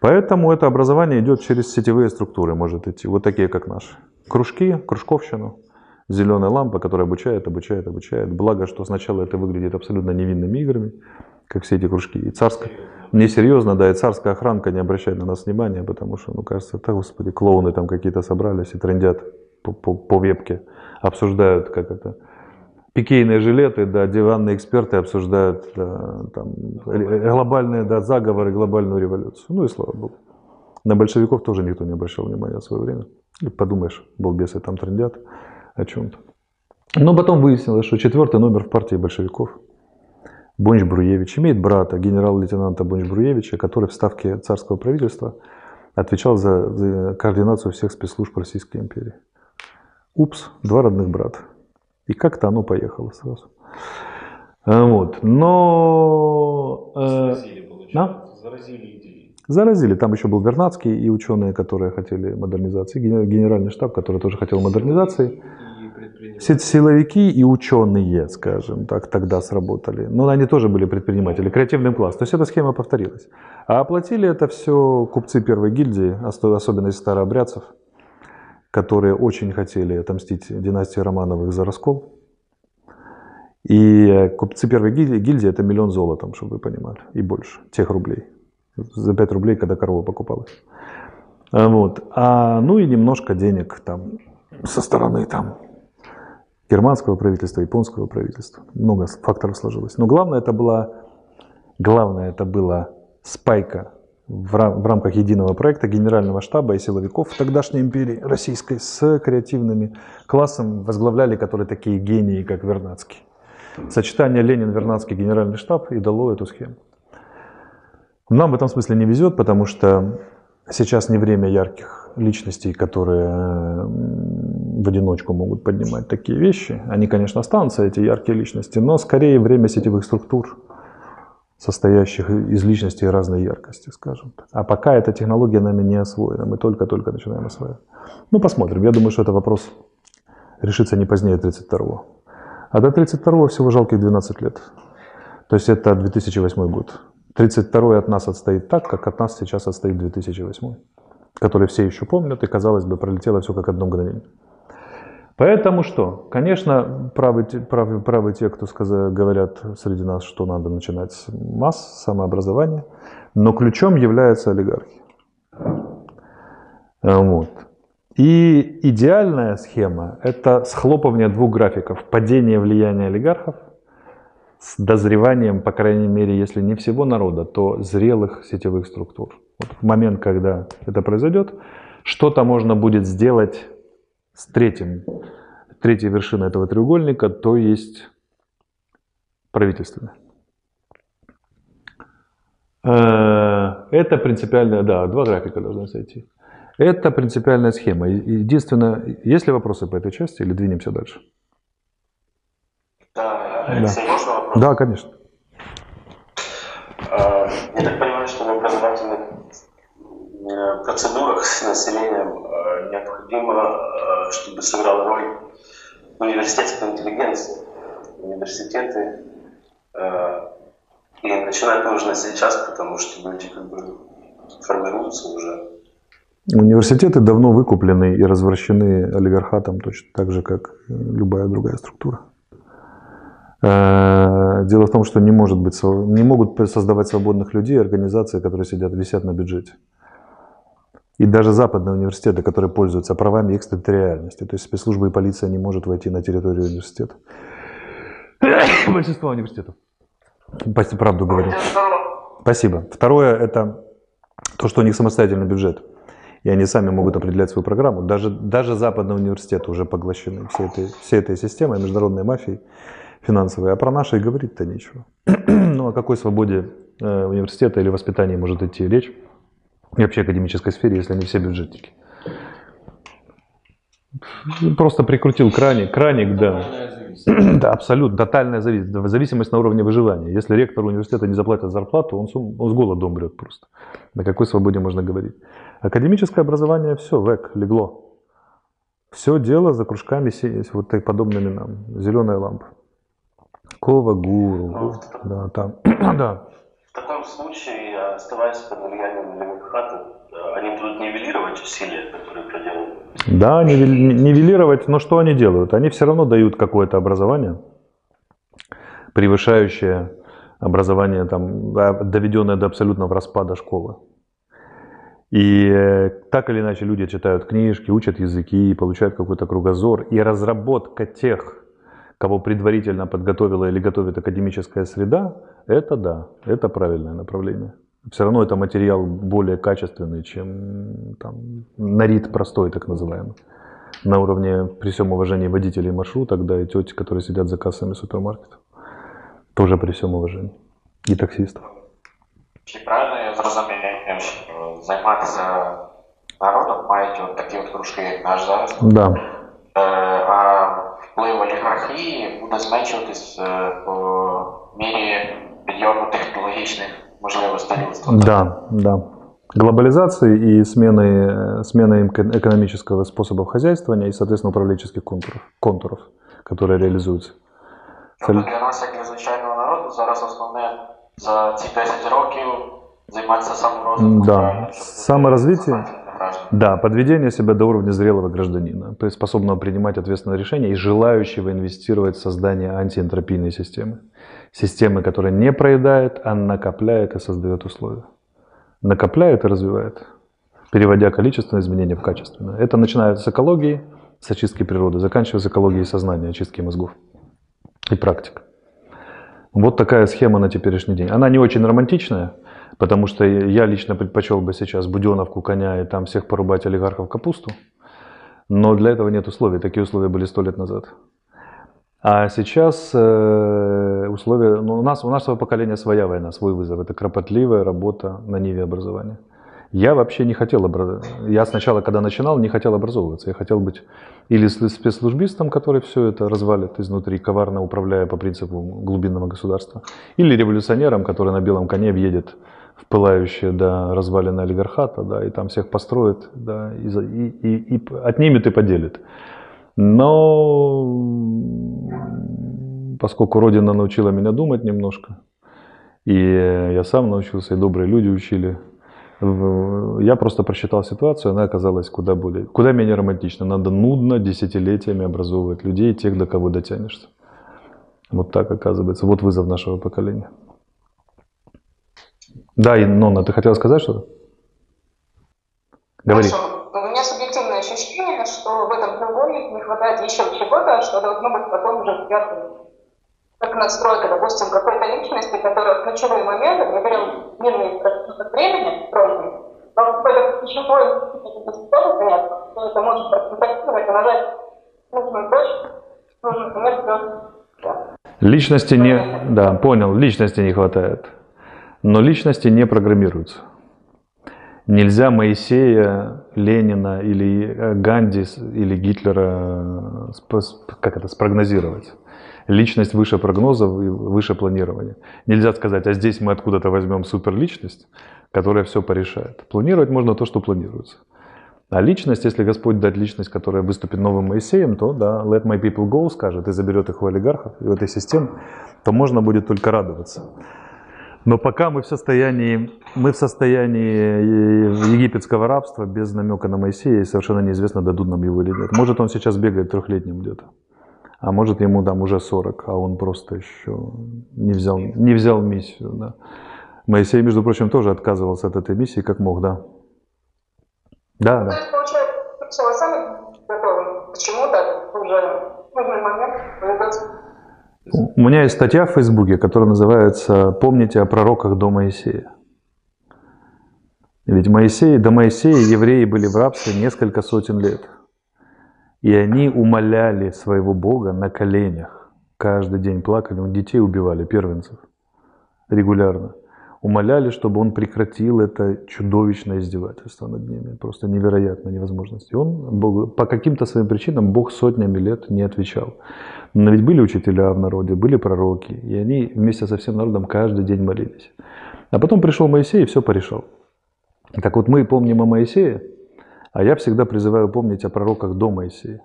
Поэтому это образование идет через сетевые структуры, может идти, вот такие, как наши. Кружки, кружковщину, зеленая лампа, которая обучает, обучает, обучает. Благо, что сначала это выглядит абсолютно невинными играми, как все эти кружки. И царская, несерьезно, да, и царская охранка не обращает на нас внимания, потому что, ну, кажется, да, господи, клоуны там какие-то собрались и трендят по, по, по вебке, обсуждают, как это, пикейные жилеты, да, диванные эксперты обсуждают да, там, глобальные да, заговоры, глобальную революцию. Ну и слава богу. На большевиков тоже никто не обращал внимания в свое время. И подумаешь, балбесы там трендят о чем-то. Но потом выяснилось, что четвертый номер в партии большевиков – Бонч Бруевич имеет брата, генерал-лейтенанта Бонч Бруевича, который в ставке царского правительства отвечал за координацию всех спецслужб Российской империи. Упс, два родных брата. И как-то оно поехало сразу. А, вот. Но... Э, заразили? Заразили. Там еще был Вернадский и ученые, которые хотели модернизации. Генеральный штаб, который тоже хотел модернизации силовики и ученые, скажем так, тогда сработали. Но они тоже были предприниматели, креативным классом. То есть эта схема повторилась. А оплатили это все купцы первой гильдии, особенно из старообрядцев, которые очень хотели отомстить династии Романовых за раскол. И купцы первой гильдии, гильдии это миллион золотом, чтобы вы понимали, и больше, тех рублей. За 5 рублей, когда корова покупалась. Вот. А, ну и немножко денег там со стороны там германского правительства, японского правительства. Много факторов сложилось. Но главное это была, главное это была спайка в, рам, в рамках единого проекта генерального штаба и силовиков тогдашней империи российской с креативными классом, возглавляли которые такие гении, как Вернадский. Сочетание Ленин-Вернадский генеральный штаб и дало эту схему. Нам в этом смысле не везет, потому что сейчас не время ярких личностей, которые в одиночку могут поднимать такие вещи. Они, конечно, останутся, эти яркие личности, но скорее время сетевых структур, состоящих из личностей разной яркости, скажем так. А пока эта технология нами не освоена, мы только-только начинаем осваивать. Ну, посмотрим. Я думаю, что это вопрос решится не позднее 32-го. А до 32 всего жалких 12 лет. То есть это 2008 год. 32 от нас отстоит так, как от нас сейчас отстоит 2008, который все еще помнят, и, казалось бы, пролетело все как одно мгновение. Поэтому что? Конечно, правы, правы, правы те, кто сказали, говорят среди нас, что надо начинать с масс, самообразования, но ключом является олигархия. Вот. И идеальная схема – это схлопывание двух графиков. Падение влияния олигархов с дозреванием, по крайней мере, если не всего народа, то зрелых сетевых структур. Вот в момент, когда это произойдет, что-то можно будет сделать с третьим, третьей вершиной этого треугольника, то есть правительственное. Э, это принципиально, да, два графика должны сойти. Это принципиальная схема. Единственное, есть ли вопросы по этой части или двинемся дальше? Да, Алексей, да. можно вопрос? Да, конечно. А, я так понимаю, что в образовательных э, процедурах с населением э, необходимо, э, чтобы сыграла роль университетская интеллигенция. Университеты и начинать нужно сейчас, потому что люди как бы формируются уже Университеты давно выкуплены и развращены олигархатом точно так же, как любая другая структура. Э, дело в том, что не, может быть, не могут создавать свободных людей организации, которые сидят, висят на бюджете. И даже западные университеты, которые пользуются правами экстерриториальности, то есть спецслужбы и полиция не может войти на территорию университета. Большинство университетов. Правду говорю. Спасибо. Второе – это то, что у них самостоятельный бюджет и они сами могут определять свою программу. Даже, даже западные университеты уже поглощены всей этой, всей этой системой, международной мафией финансовой. А про наши и говорить-то нечего. ну о какой свободе э, университета или воспитании может идти речь? И вообще академической сфере, если они все бюджетники. Просто прикрутил краник, краник, да. Да, абсолютно, тотальная зависимость, зависимость на уровне выживания. Если ректор университета не заплатит зарплату, он, он с голоду умрет просто. На какой свободе можно говорить? Академическое образование все, век, легло. Все дело за кружками вот так подобными нам. Зеленая лампа. Кова, гуру. Да, там. да. В таком случае, оставаясь под влиянием Левенхата, они будут нивелировать усилия, которые проделывают? Да, нивелировать, но что они делают? Они все равно дают какое-то образование, превышающее образование, там, доведенное до абсолютного распада школы. И э, так или иначе люди читают книжки, учат языки, получают какой-то кругозор. И разработка тех, кого предварительно подготовила или готовит академическая среда, это да, это правильное направление. Все равно это материал более качественный, чем там, нарит простой, так называемый. На уровне, при всем уважении водителей маршруток, да, и тети, которые сидят за кассами супермаркетов. Тоже при всем уважении. И таксистов. Чи правильно я зрозумію, що займатися народом мають от такі от кружки, як наш зараз. Да. А вплив олігархії буде зменшуватись по мірі підйому технологічних можливостей людства. Да, да. Глобализации и смены, смены экономического способа хозяйствования и, соответственно, управленческих контуров, контуров которые реализуются. Тобто для нас, як для звичайного народу, зараз основне за ці 10 років займатися саморозвитком. Да, саморазвитие. Да, подведение себя до уровня зрелого гражданина, то есть способного принимать ответственные решения и желающего инвестировать в создание антиэнтропийной системы. Системы, которая не проедает, а накопляет и создает условия. Накопляет и развивает, переводя количественное изменение в качественное. Это начинается с экологии, с очистки природы, заканчивается экологией сознания, очистки мозгов и практик. Вот такая схема на теперешний день. Она не очень романтичная, потому что я лично предпочел бы сейчас Буденовку, коня и там всех порубать олигархов капусту. Но для этого нет условий. Такие условия были сто лет назад. А сейчас э, условия... Ну, у, нас, у нашего поколения своя война, свой вызов. Это кропотливая работа на ниве образования. Я вообще не хотел. Я сначала, когда начинал, не хотел образовываться. Я хотел быть или спецслужбистом, который все это развалит изнутри, коварно управляя по принципу глубинного государства, или революционером, который на белом коне въедет в пылающее да, развалины олигархата, да, и там всех построит, да, и, и, и, и отнимет и поделит. Но поскольку Родина научила меня думать немножко, и я сам научился, и добрые люди учили, я просто просчитал ситуацию, она оказалась куда более, куда менее романтична. Надо нудно десятилетиями образовывать людей, тех, до кого дотянешься. Вот так оказывается. Вот вызов нашего поколения. Да, и Нонна, ты хотела сказать что-то? Говори. Хорошо. У меня субъективное ощущение, что в этом треугольнике не хватает еще чего-то, что должно быть потом уже вверх как настройка, допустим, какой-то личности, которая в ключевые моменты, мы берем длинный промежуток времени, срочный, но какой-то ключевой понятно, что это может проконтактировать и нажать нужную точку, нужный момент, Личности не, да, понял, личности не хватает. Но личности не программируются. Нельзя Моисея, Ленина или э, Ганди или Гитлера э, как это, спрогнозировать. Личность выше прогнозов и выше планирования. Нельзя сказать, а здесь мы откуда-то возьмем суперличность, которая все порешает. Планировать можно то, что планируется. А личность, если Господь дать личность, которая выступит новым Моисеем, то да, let my people go, скажет, и заберет их у олигархов, и в этой системе, то можно будет только радоваться. Но пока мы в состоянии, мы в состоянии египетского рабства, без намека на Моисея, и совершенно неизвестно, дадут нам его или нет. Может, он сейчас бегает трехлетним где-то, а может, ему там уже 40, а он просто еще не взял, не взял миссию. Да. Моисей, между прочим, тоже отказывался от этой миссии, как мог, да. Да, да. То есть, получается, вы сами готовы к чему-то уже нужный момент У меня есть статья в Фейсбуке, которая называется «Помните о пророках до Моисея». Ведь Моисей, до Моисея евреи были в рабстве несколько сотен лет. И они умоляли своего Бога на коленях. Каждый день плакали, у детей убивали, первенцев, регулярно умоляли, чтобы он прекратил это чудовищное издевательство над ними, просто невероятно невозможность. И он Бог, по каким-то своим причинам Бог сотнями лет не отвечал. Но ведь были учителя в народе, были пророки, и они вместе со всем народом каждый день молились. А потом пришел Моисей и все порешал. Так вот мы помним о Моисее, а я всегда призываю помнить о пророках до Моисея.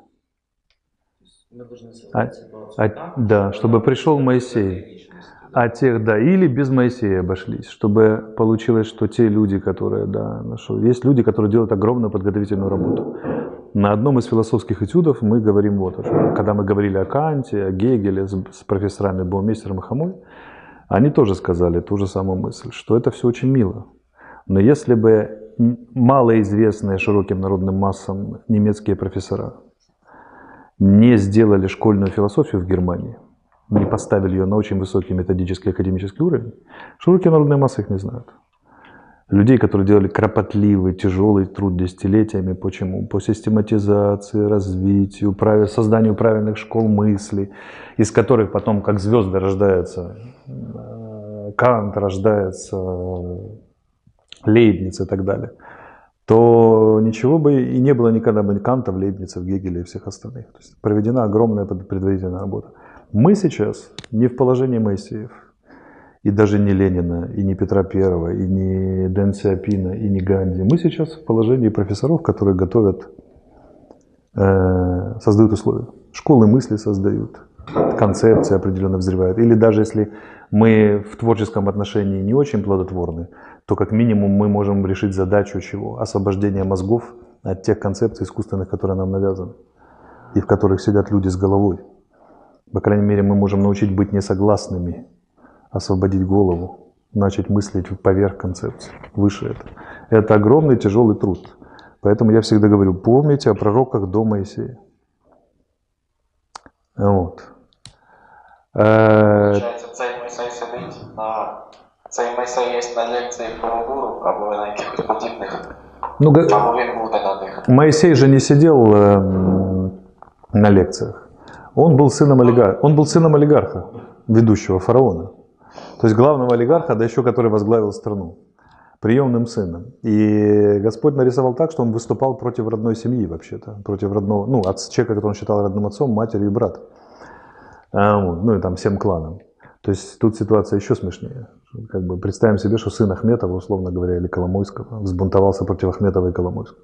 А, а, да, чтобы пришел Моисей а тех, да, или без Моисея обошлись, чтобы получилось, что те люди, которые, да, нашел, есть люди, которые делают огромную подготовительную работу. На одном из философских этюдов мы говорим вот о. Когда мы говорили о Канте, о Гегеле с, с профессорами Баумейстером и Хамой, они тоже сказали ту же самую мысль, что это все очень мило. Но если бы малоизвестные широким народным массам немецкие профессора не сделали школьную философию в Германии, не поставили ее на очень высокий методический академический уровень, широкие народные массы их не знают. Людей, которые делали кропотливый, тяжелый труд десятилетиями. Почему? По систематизации, развитию, созданию правильных школ мысли, из которых потом, как звезды, рождаются э, Кант, рождается Лейбниц и так далее, то ничего бы и не было никогда бы Канта, Лейбница, Гегеля и всех остальных. То есть проведена огромная предварительная работа. Мы сейчас не в положении Моисеев, и даже не Ленина, и не Петра Первого, и не Дэн Сиапина, и не Ганди. Мы сейчас в положении профессоров, которые готовят, э, создают условия. Школы мысли создают, концепции определенно взрывают. Или даже если мы в творческом отношении не очень плодотворны, то как минимум мы можем решить задачу чего? Освобождения мозгов от тех концепций искусственных, которые нам навязаны, и в которых сидят люди с головой. По крайней мере, мы можем научить быть несогласными, освободить голову, начать мыслить поверх концепции, выше это. Это огромный тяжелый труд. Поэтому я всегда говорю, помните о пророках до Моисея. Вот. Получается, цей Мойсей сидить на цей Мойсей есть на лекции про гуру, або на якихось подібних. Ну, Або він буде на них. Моисей же не сидел э, на лекциях. Он был сыном олигарха, он был сыном олигарха, ведущего фараона. То есть главного олигарха, да еще который возглавил страну, приемным сыном. И Господь нарисовал так, что он выступал против родной семьи вообще-то, против родного, ну, от человека, которого он считал родным отцом, матерью и брат. А, ну и там всем кланам. То есть тут ситуация еще смешнее. Как бы представим себе, что сын Ахметова, условно говоря, или Коломойского, взбунтовался против Ахметова и Коломойского.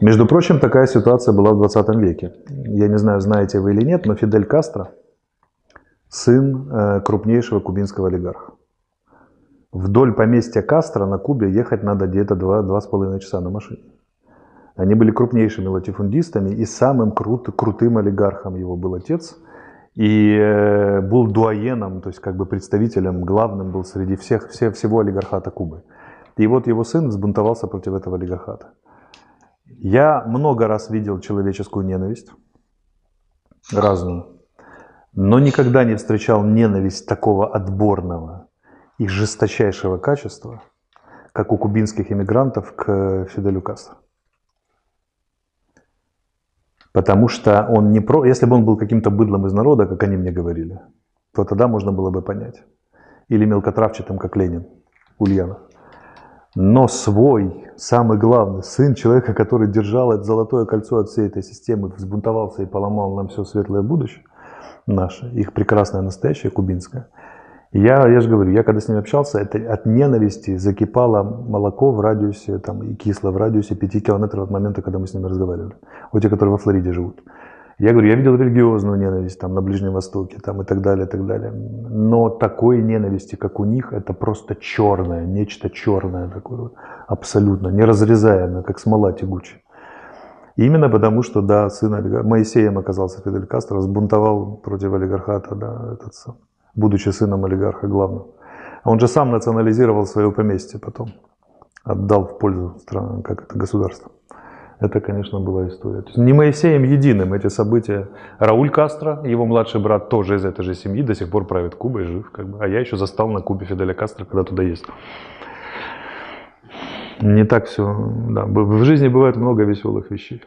Между прочим, такая ситуация была в 20 веке. Я не знаю, знаете вы или нет, но Фидель Кастро, сын э, крупнейшего кубинского олигарха. Вдоль поместья Кастро на Кубе ехать надо где-то два, два с половиной часа на машине. Они были крупнейшими латифундистами, и самым крут, крутым олигархом его был отец. И э, был дуаеном, то есть как бы представителем, главным был среди всех, всех, всего олигархата Кубы. И вот его сын взбунтовался против этого олигархата. Я много раз видел человеческую ненависть, разную, но никогда не встречал ненависть такого отборного и жесточайшего качества, как у кубинских иммигрантов к Фиделю Кастро. Потому что он не про... Если бы он был каким-то быдлом из народа, как они мне говорили, то тогда можно было бы понять. Или мелкотравчатым, как Ленин, Ульянов. Но свой, самый главный, сын человека, который держал это золотое кольцо от всей этой системы, взбунтовался и поломал нам все светлое будущее наше, их прекрасное настоящее кубинское – я, я же говорю, я когда с ними общался, это от ненависти закипало молоко в радиусе, там, и кисло в радиусе 5 километров от момента, когда мы с ними разговаривали. У тех, которые во Флориде живут. Я говорю, я видел религиозную ненависть там, на Ближнем Востоке там, и так далее, и так далее. Но такой ненависти, как у них, это просто черное, нечто черное такое, абсолютно, неразрезаемое, как смола тягучая. Именно потому, что, да, сын Моисеем оказался Фидель Кастро, сбунтовал против олигархата, да, этот сам будучи сыном олигарха главного. Он же сам национализировал свое поместье потом, отдал в пользу страны, как это государство. Это, конечно, была история. То есть не Моисеем единым эти события. Рауль Кастро, его младший брат, тоже из этой же семьи, до сих пор правит Кубой, жив. Как бы. А я еще застал на Кубе Фиделя Кастро, когда туда ездил. Не так все. Да. В жизни бывает много веселых вещей.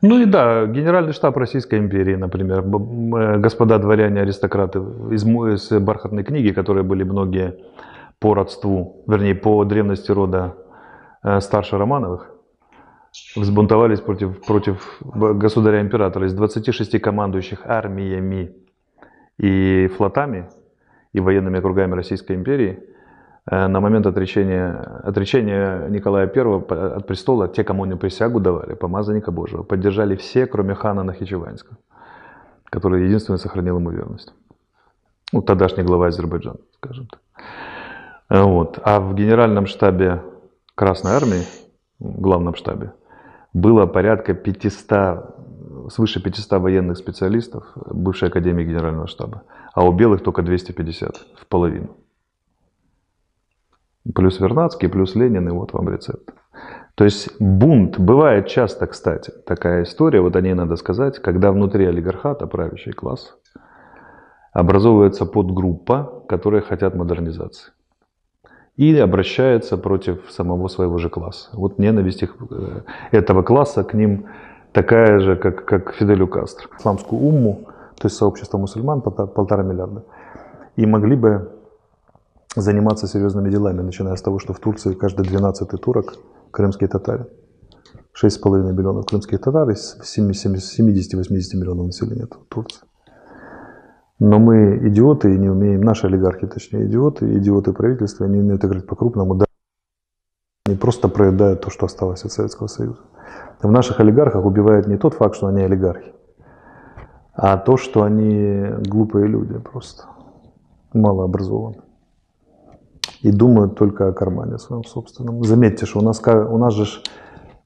Ну и да, Генеральный штаб Российской империи, например, э, господа дворяне, аристократы из, из бархатной книги, которые были многие по родству, вернее, по древности рода э, старше Романовых, взбунтовались против, против государя-императора. Из 26 командующих армиями и флотами и военными кругами Российской империи – Э, на момент отречения, отречения Николая I от престола, те, кому они присягу давали, помазанника Божьего, поддержали все, кроме хана Нахичеванского, который единственный сохранил ему верность. Ну, тогдашний глава Азербайджана, скажем так. Э, вот. А в генеральном штабе Красной Армии, главном штабе, было порядка 500, свыше 500 военных специалистов, бывшей академии генерального штаба, а у белых только 250, в половину. Плюс Вернадский, плюс Ленин, и вот вам рецепт. То есть бунт, бывает часто, кстати, такая история, вот о ней надо сказать, когда внутри олигархата, правящий класс, образовывается подгруппа, которые хотят модернизации. И обращается против самого своего же класса. Вот ненависть их, э, этого класса к ним такая же, как, как Фиделю Кастро. Исламскую умму, то есть сообщество мусульман, полтора, миллиарда. И могли бы заниматься серьезными делами, начиная с того, что в Турции каждый 12-й турок – крымские татары. 6,5 миллионов крымских татар из 70-80 миллионов населения Турции. Но мы идиоты и не умеем, наши олигархи, точнее, идиоты, идиоты правительства не умеют играть по-крупному. Да, они просто проедают то, что осталось от Советского Союза. В наших олигархах убивает не тот факт, что они олигархи, а то, что они глупые люди просто, малообразованные и думают только о кармане своем собственном. Заметьте, что у нас, у нас же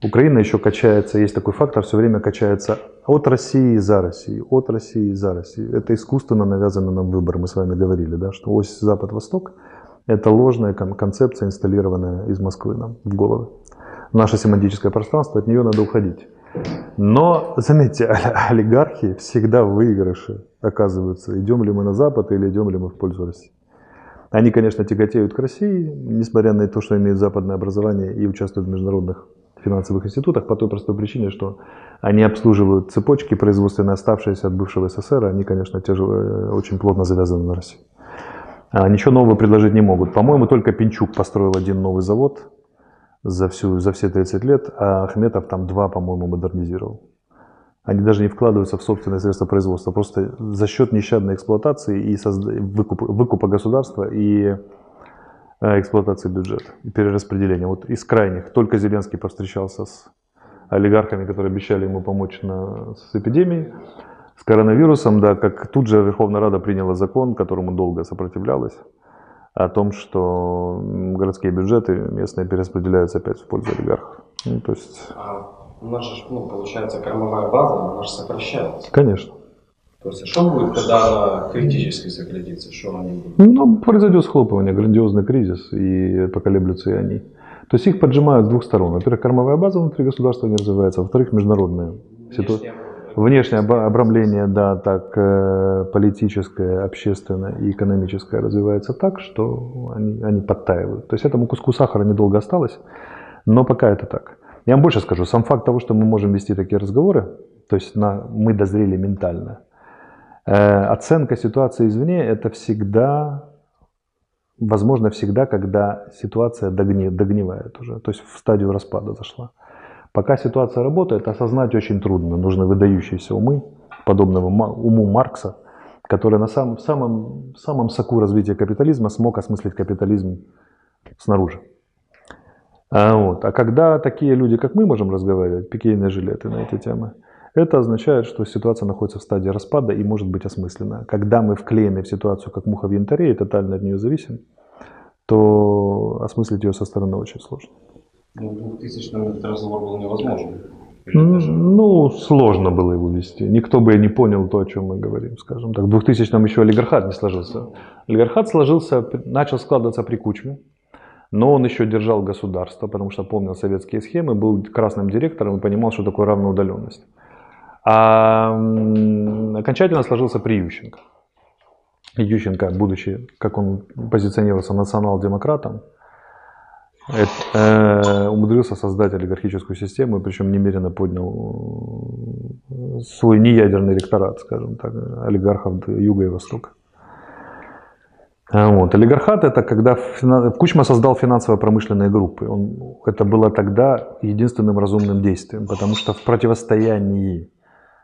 Украина еще качается, есть такой фактор, все время качается от России за Россию, от России за Россию. Это искусственно навязанный нам выбор, мы с вами говорили, да, что ось Запад-Восток – это ложная концепция, инсталлированная из Москвы нам в головы. Наше семантическое пространство, от нее надо уходить. Но, заметьте, олигархи всегда в выигрыше оказываются, идем ли мы на Запад или идем ли мы в пользу России. Они, конечно, тяготеют к России, несмотря на то, что имеют западное образование и участвуют в международных финансовых институтах, по той простой причине, что они обслуживают цепочки производственные, оставшиеся от бывшего СССР, они, конечно, те э, очень плотно завязаны на Россию. А ничего нового предложить не могут. По-моему, только Пинчук построил один новый завод за, всю, за все 30 лет, а Ахметов там два, по-моему, модернизировал. Они даже не вкладываются в собственные средства производства, просто за счет нещадной эксплуатации и созда... выкупа, выкупа государства и эксплуатации бюджета и перераспределения. Вот из крайних только Зеленский повстречался с олигархами, которые обещали ему помочь на, с эпидемией, С коронавирусом, да, как тут же Верховная Рада приняла закон, которому долго сопротивлялась, о том, что городские бюджеты местные перераспределяются опять в пользу олигархов. Ну, то есть... А у нас же, ну, получается, кормовая база, она же сокращается. Конечно. То есть, а что будет, когда она критически сократится? Что они будут? Ну, произойдет схлопывание, грандиозный кризис, и поколеблются и они. То есть их поджимают с двух сторон. Во-первых, кормовая база внутри государства не развивается, а во-вторых, международные ситуации. Внешнее обрамление, да, так э, политическое, общественное и экономическое развивается так, что они, они подтаивают. То есть этому куску сахара недолго осталось, но пока это так. Я вам больше скажу, сам факт того, что мы можем вести такие разговоры, то есть на, мы дозрели ментально, оценка ситуации извне это всегда, возможно всегда, когда ситуация догни, догнивает уже, то есть в стадию распада зашла. Пока ситуация работает, осознать очень трудно. Нужны выдающиеся умы, подобного уму Маркса, который на самом, самом, самом соку развития капитализма смог осмыслить капитализм снаружи. А, вот. а когда такие люди, как мы, можем разговаривать, пикейные жилеты на эти темы, это означает, что ситуация находится в стадии распада и может быть осмыслена. Когда мы вклеены в ситуацию, как муха в янтаре, и тотально от нее зависим, то осмыслить ее со стороны очень сложно. Ну, в 2000-м этот разговор был невозможен. Ну, сложно было его вести. Никто бы не понял то, о чем мы говорим, скажем так. В 2000-м еще олигархат не сложился. Олигархат сложился, начал складываться при Кучме, но он еще держал государство, потому что помнил советские схемы, был красным директором и понимал, что такое равноудаленность. А окончательно сложился при Ющенко. Ющенко, будучи, как он позиционировался, национал-демократом, э, умудрился создать олигархическую систему, причем немерено поднял э, свой неядерный ректорат, скажем так, олигархов Юга и Востока. А вот. Олигархат это когда Кучма создал финансово-промышленные группы. Он, это было тогда единственным разумным действием, потому что в противостоянии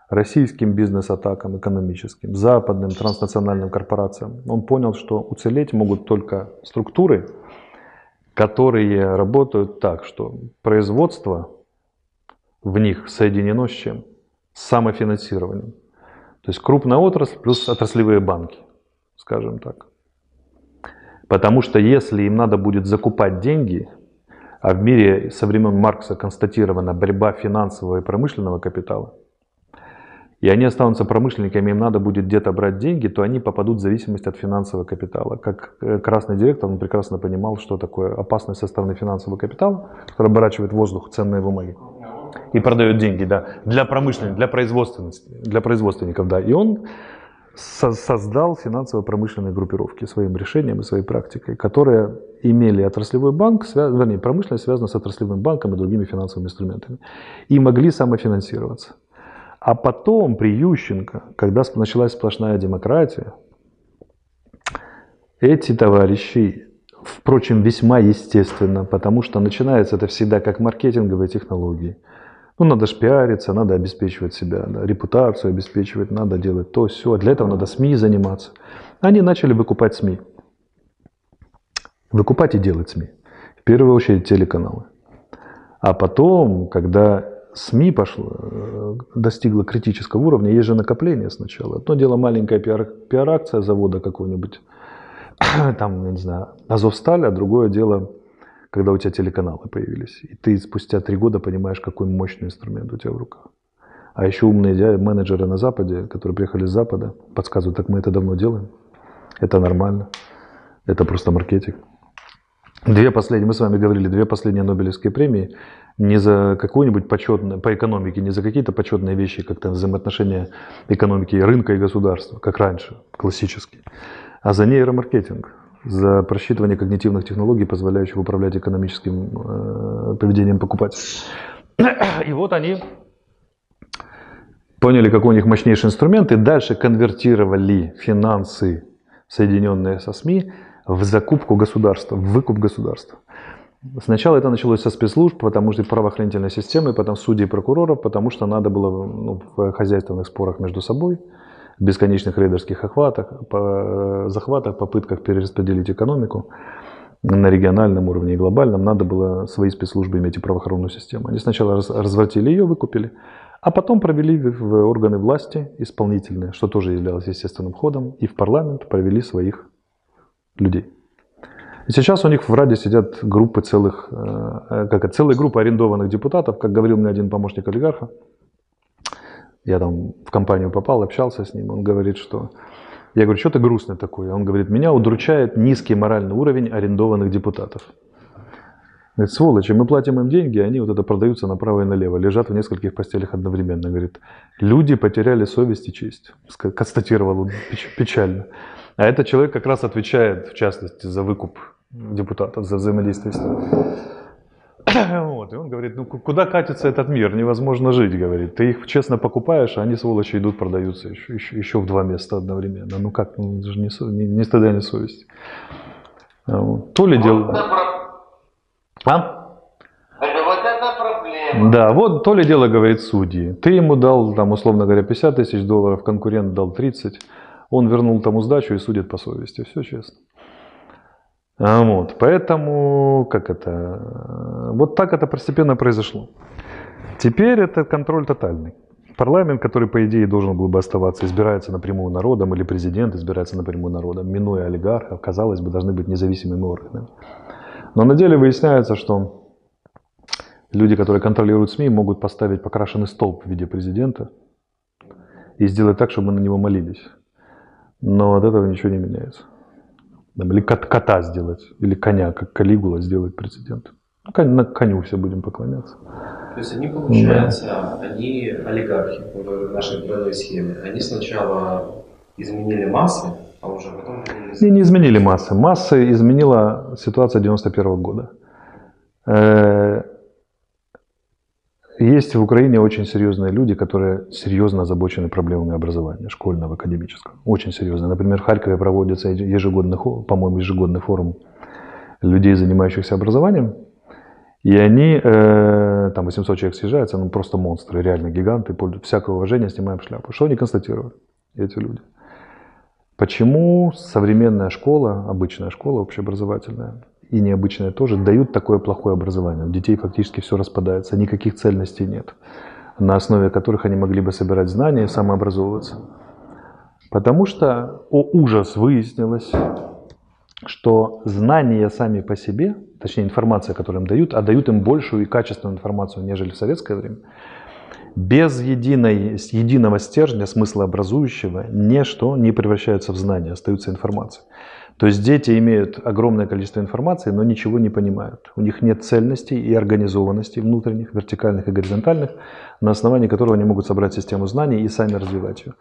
российским бизнес-атакам экономическим, западным транснациональным корпорациям, он понял, что уцелеть могут только структуры, которые работают так, что производство в них соединено с чем? С самофинансированием. То есть крупная отрасль плюс отраслевые банки, скажем так. Потому что если им надо будет закупать деньги, а в мире со времен Маркса констатирована борьба финансового и промышленного капитала, и они останутся промышленниками, им надо будет где-то брать деньги, то они попадут в зависимость от финансового капитала. Как э, красный директор, он прекрасно понимал, что такое опасность со стороны финансового капитала, который оборачивает воздух ценные бумаги и продает деньги да, для промышленников, для, производственности, для производственников. Да. И он со создал финансово-промышленные группировки своим решением и своей практикой, которые имели отраслевой банк, связ... вернее, промышленность связана с отраслевым банком и другими финансовыми инструментами, и могли самофинансироваться. А потом при Ющенко, когда началась сплошная демократия, эти товарищи, впрочем, весьма естественно, потому что начинается это всегда как маркетинговые технологии. Ну, надо ж пиариться, надо обеспечивать себя, да, репутацию обеспечивать, надо делать то, все. Для этого надо СМИ заниматься. Они начали выкупать СМИ. Выкупать и делать СМИ. В первую очередь телеканалы. А потом, когда СМИ пошло, э, достигло критического уровня, есть же накопление сначала. Одно дело маленькая пиар, пиар-акция завода какого-нибудь, там, я не знаю, Азовсталь, а другое дело, когда у тебя телеканалы появились. И ты спустя три года понимаешь, какой мощный инструмент у тебя в руках. А еще умные менеджеры на Западе, которые приехали с Запада, подсказывают, так мы это давно делаем. Это нормально. Это просто маркетинг. Две последние, мы с вами говорили, две последние Нобелевские премии не за какую-нибудь почетную, по экономике, не за какие-то почетные вещи, как то взаимоотношения экономики рынка и государства, как раньше, классически, а за нейромаркетинг, за просчитывание когнитивных технологий, позволяющих управлять экономическим э, поведением покупателя. И вот они поняли, какой у них мощнейший инструмент, и дальше конвертировали финансы, соединенные со СМИ, в закупку государства, в выкуп государства. Сначала это началось со спецслужб, потому что правоохранительной системы, потом судей и прокуроров, потому что надо было ну, в хозяйственных спорах между собой, бесконечных рейдерских охватах, по, захватах, попытках перераспределить экономику на региональном уровне и глобальном, надо было свои спецслужбы иметь и правоохранную систему. Они сначала раз, развратили ее, выкупили, А потом провели в органы власти исполнительные, что тоже являлось естественным ходом, и в парламент провели своих людей. И сейчас у них в Раде сидят группы целых, э, как целая группа арендованных депутатов, как говорил мне один помощник олигарха. Я там в компанию попал, общался с ним, он говорит, что... Я говорю, что ты грустный такой? Он говорит, меня удручает низкий моральный уровень арендованных депутатов. Говорит, сволочи, мы платим им деньги, они вот это продаются направо и налево, лежат в нескольких постелях одновременно. Говорит, люди потеряли совесть и честь, констатировал он печально. А этот человек как раз отвечает, в частности, за выкуп депутатов, за взаимодействие с ним. Вот, и он говорит, ну куда катится этот мир, невозможно жить, говорит. Ты их честно покупаешь, а они, сволочи, идут, продаются еще, еще, еще в два места одновременно. Ну как, ну это же не, не, не стыда, не совесть. Вот. То ли дело... А? Это вот это проблема. Да, вот то ли дело, говорит судьи. Ты ему дал, там, условно говоря, 50 тысяч долларов, конкурент дал 30, он вернул тому сдачу и судит по совести. Все честно. А вот, поэтому, как это, вот так это постепенно произошло. Теперь это контроль тотальный. Парламент, который, по идее, должен был бы оставаться, избирается напрямую народом, или президент избирается напрямую народом, минуя олигархов, казалось бы, должны быть независимыми органами. Но на деле выясняется, что люди, которые контролируют СМИ, могут поставить покрашенный столб в виде президента и сделать так, чтобы мы на него молились. Но от этого ничего не меняется. Или кота сделать, или коня, как Калигула сделать президент. Ну, на коню все будем поклоняться. То есть они, получается, да. они олигархи в нашей правовой схеме. Они сначала изменили массы, а уже потом... Не, не изменили массы. Массы изменила ситуация 91 -го года. Есть в Украине очень серьезные люди, которые серьезно озабочены проблемами образования, школьного, академического. Очень серьезно. Например, в Харькове проводится ежегодный, по-моему, ежегодный форум людей, занимающихся образованием. И они, э, там 800 человек съезжаются, ну просто монстры, реально гиганты, всякое уважение, снимаем шляпу. Что они констатируют, эти люди? Почему современная школа, обычная школа общеобразовательная, и необычная тоже, дают такое плохое образование? У детей фактически все распадается, никаких цельностей нет, на основе которых они могли бы собирать знания и самообразовываться. Потому что, о ужас, выяснилось, что знания сами по себе, точнее информация, которую им дают, а дают им большую и качественную информацию, нежели в советское время, без единой, единого стержня, смысла образующего, ничто не превращается в знание, остается информация. То есть дети имеют огромное количество информации, но ничего не понимают. У них нет цельностей и организованности внутренних, вертикальных и горизонтальных, на основании которого они могут собрать систему знаний и сами развивать ее.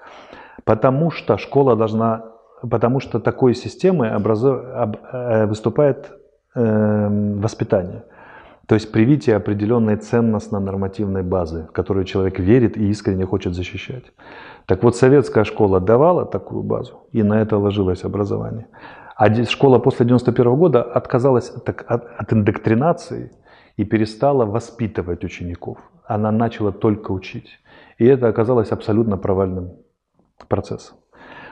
Потому что школа должна, потому что такой системой образу, об, э, выступает э, воспитание. То есть привитие определенной ценностно-нормативной базы, в которую человек верит и искренне хочет защищать. Так вот, советская школа давала такую базу, и на это ложилось образование. А школа после 91 года отказалась от, от индоктринации и перестала воспитывать учеников. Она начала только учить. И это оказалось абсолютно провальным процессом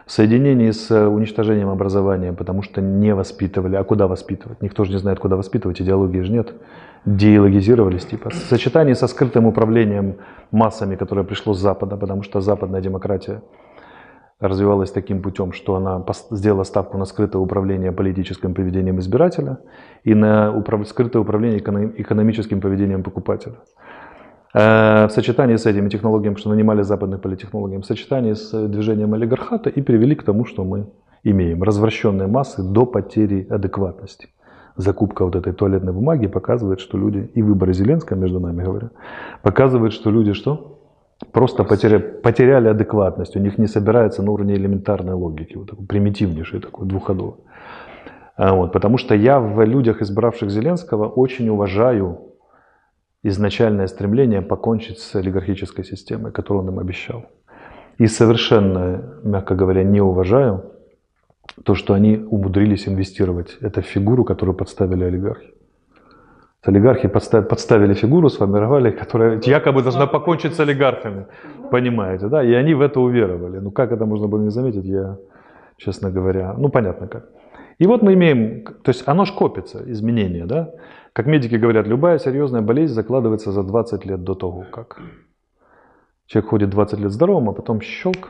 в соединении с э, уничтожением образования, потому что не воспитывали. А куда воспитывать? Никто же не знает, куда воспитывать, идеологии же нет. Диалогизировались типа. В сочетании со скрытым управлением массами, которое пришло с Запада, потому что западная демократия развивалась таким путем, что она сделала ставку на скрытое управление политическим поведением избирателя и на скрытое управление экономическим поведением покупателя. Э, в сочетании с этими технологиями, что нанимали западных политтехнологов, в сочетании с движением олигархата и привели к тому, что мы имеем. Развращенные массы до потери адекватности. Закупка вот этой туалетной бумаги показывает, что люди, и выборы Зеленского, между нами говоря, показывает, что люди что? Просто потеряли, потеряли адекватность. У них не собирается на уровне элементарной логики, вот такой примитивнейший, такой двухходовый. А вот, потому что я в людях, избравших Зеленского, очень уважаю изначальное стремление покончить с олигархической системой, которую он им обещал. И совершенно, мягко говоря, не уважаю то, что они умудрились инвестировать это в фигуру, которую подставили олигархи. Олигархи подставили фигуру, сформировали, которая якобы должна покончить с олигархами. Понимаете, да? И они в это уверовали. Ну как это можно было не заметить, я, честно говоря, ну понятно как. И вот мы имеем, то есть оно ж копится, изменения, да? Как медики говорят, любая серьезная болезнь закладывается за 20 лет до того, как. Человек ходит 20 лет здоровым, а потом щелк.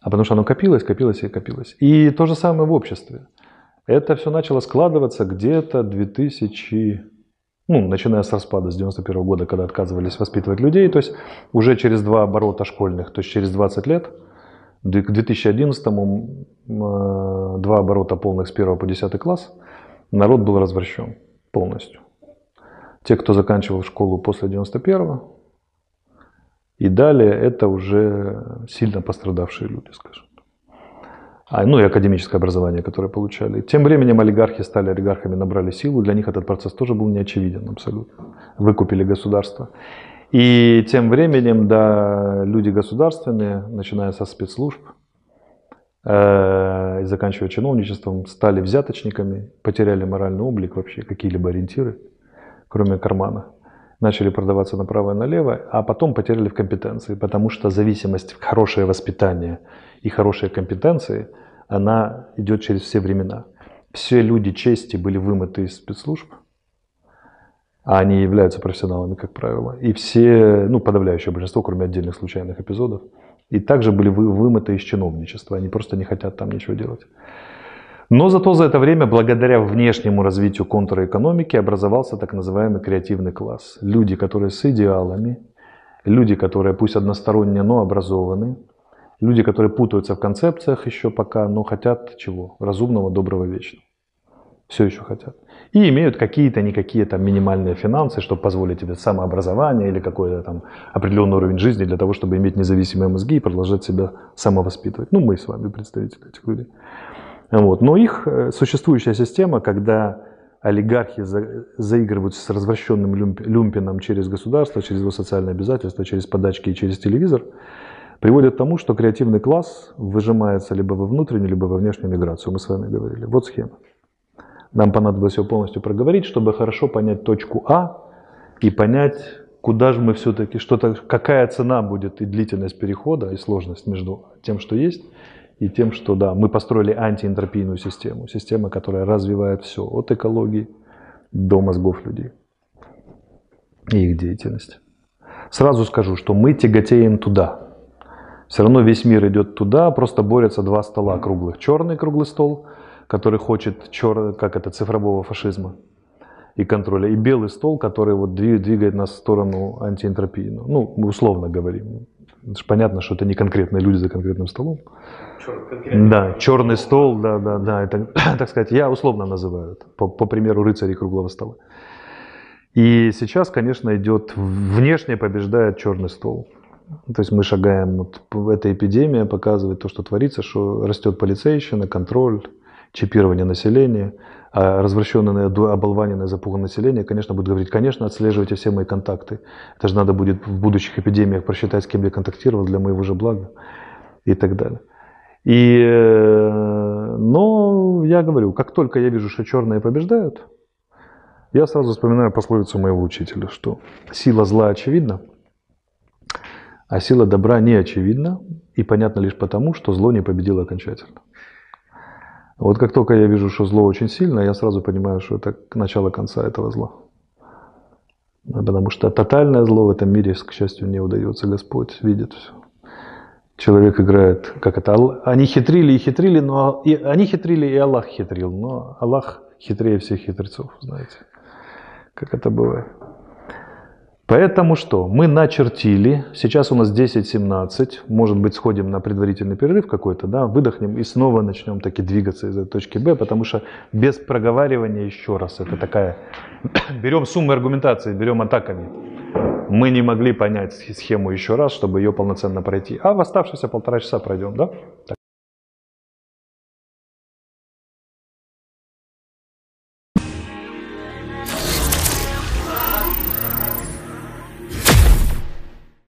А потому что оно копилось, копилось и копилось. И то же самое в обществе. Это все начало складываться где-то 2000, ну, начиная с распада с 91 года, когда отказывались воспитывать людей, то есть уже через два оборота школьных, то есть через 20 лет, к 2011 му э, два оборота полных с 1 по 10 класс, народ был развращен полностью. Те, кто заканчивал школу после 91 и далее, это уже сильно пострадавшие люди, скажем ну и академическое образование, которое получали. Тем временем олигархи стали олигархами, набрали силу. Для них этот процесс тоже был неочевиден абсолютно. Выкупили государство. И тем временем, да, люди государственные, начиная со спецслужб э, и заканчивая чиновничеством, стали взяточниками, потеряли моральный облик вообще, какие-либо ориентиры, кроме кармана. Начали продаваться направо и налево, а потом потеряли в компетенции, потому что зависимость, хорошее воспитание и хорошие компетенции – она идет через все времена. Все люди чести были вымыты из спецслужб, а они являются профессионалами, как правило. И все, ну, подавляющее большинство, кроме отдельных случайных эпизодов, и также были вы, вымыты из чиновничества. Они просто не хотят там ничего делать. Но зато за это время, благодаря внешнему развитию контрэкономики, образовался так называемый креативный класс. Люди, которые с идеалами, люди, которые пусть односторонне, но образованы, Люди, которые путаются в концепциях еще пока, но хотят чего? Разумного, доброго, вечного. Все еще хотят. И имеют какие-то, никакие там минимальные финансы, чтобы позволить тебе самообразование или какой-то там определенный уровень жизни для того, чтобы иметь независимые мозги и продолжать себя самовоспитывать. Ну, мы с вами представители этих людей. Вот. Но их э, существующая система, когда олигархи за, заигрывают с развращенным люмпином через государство, через его социальные обязательства, через подачки и через телевизор, приводит к тому, что креативный класс выжимается либо во внутреннюю, либо во внешнюю миграцию. Мы с вами говорили. Вот схема. Нам понадобилось ее полностью проговорить, чтобы хорошо понять точку А и понять, куда же мы все-таки, что-то, какая цена будет и длительность перехода, и сложность между тем, что есть, и тем, что да, мы построили антиэнтропийную систему, систему, которая развивает все, от экологии до мозгов людей и их деятельности. Сразу скажу, что мы тяготеем туда – все равно весь мир идет туда, просто борются два стола круглых. Черный круглый стол, который хочет, чер... как это, цифрового фашизма и контроля, и белый стол, который вот двигает нас в сторону антиэнтропии. Ну, ну, мы условно говорим. Это же понятно, что это не конкретные люди за конкретным столом. Черный, да, черный стол, да, да, да. Это, так сказать, я условно называю это, по, по примеру рыцарей круглого стола. И сейчас, конечно, идет, внешне побеждает черный стол. То есть мы шагаем, вот эта эпидемия показывает то, что творится, что растет полицейщина, контроль, чипирование населения, а развращенное, оболваненное, запуганное население, конечно, будет говорить, конечно, отслеживайте все мои контакты. Это же надо будет в будущих эпидемиях просчитать, с кем я контактировал для моего же блага и так далее. И, э, но я говорю, как только я вижу, что черные побеждают, я сразу вспоминаю пословицу моего учителя, что сила зла очевидна, а сила добра не очевидна и понятна лишь потому, что зло не победило окончательно. Вот как только я вижу, что зло очень сильно, я сразу понимаю, что это начало конца этого зла. Потому что тотальное зло в этом мире, к счастью, не удается. Господь видит все. Человек играет, как это, они хитрили и хитрили, но и, они хитрили, и Аллах хитрил, но Аллах хитрее всех хитрецов, знаете, как это бывает. Поэтому что? Мы начертили, сейчас у нас 10-17, может быть сходим на предварительный перерыв какой-то, да, выдохнем и снова начнем таки двигаться из этой точки Б, потому что без проговаривания еще раз, это такая, берем сумму аргументации, берем атаками. Мы не могли понять схему еще раз, чтобы ее полноценно пройти, а в оставшиеся полтора часа пройдем, да?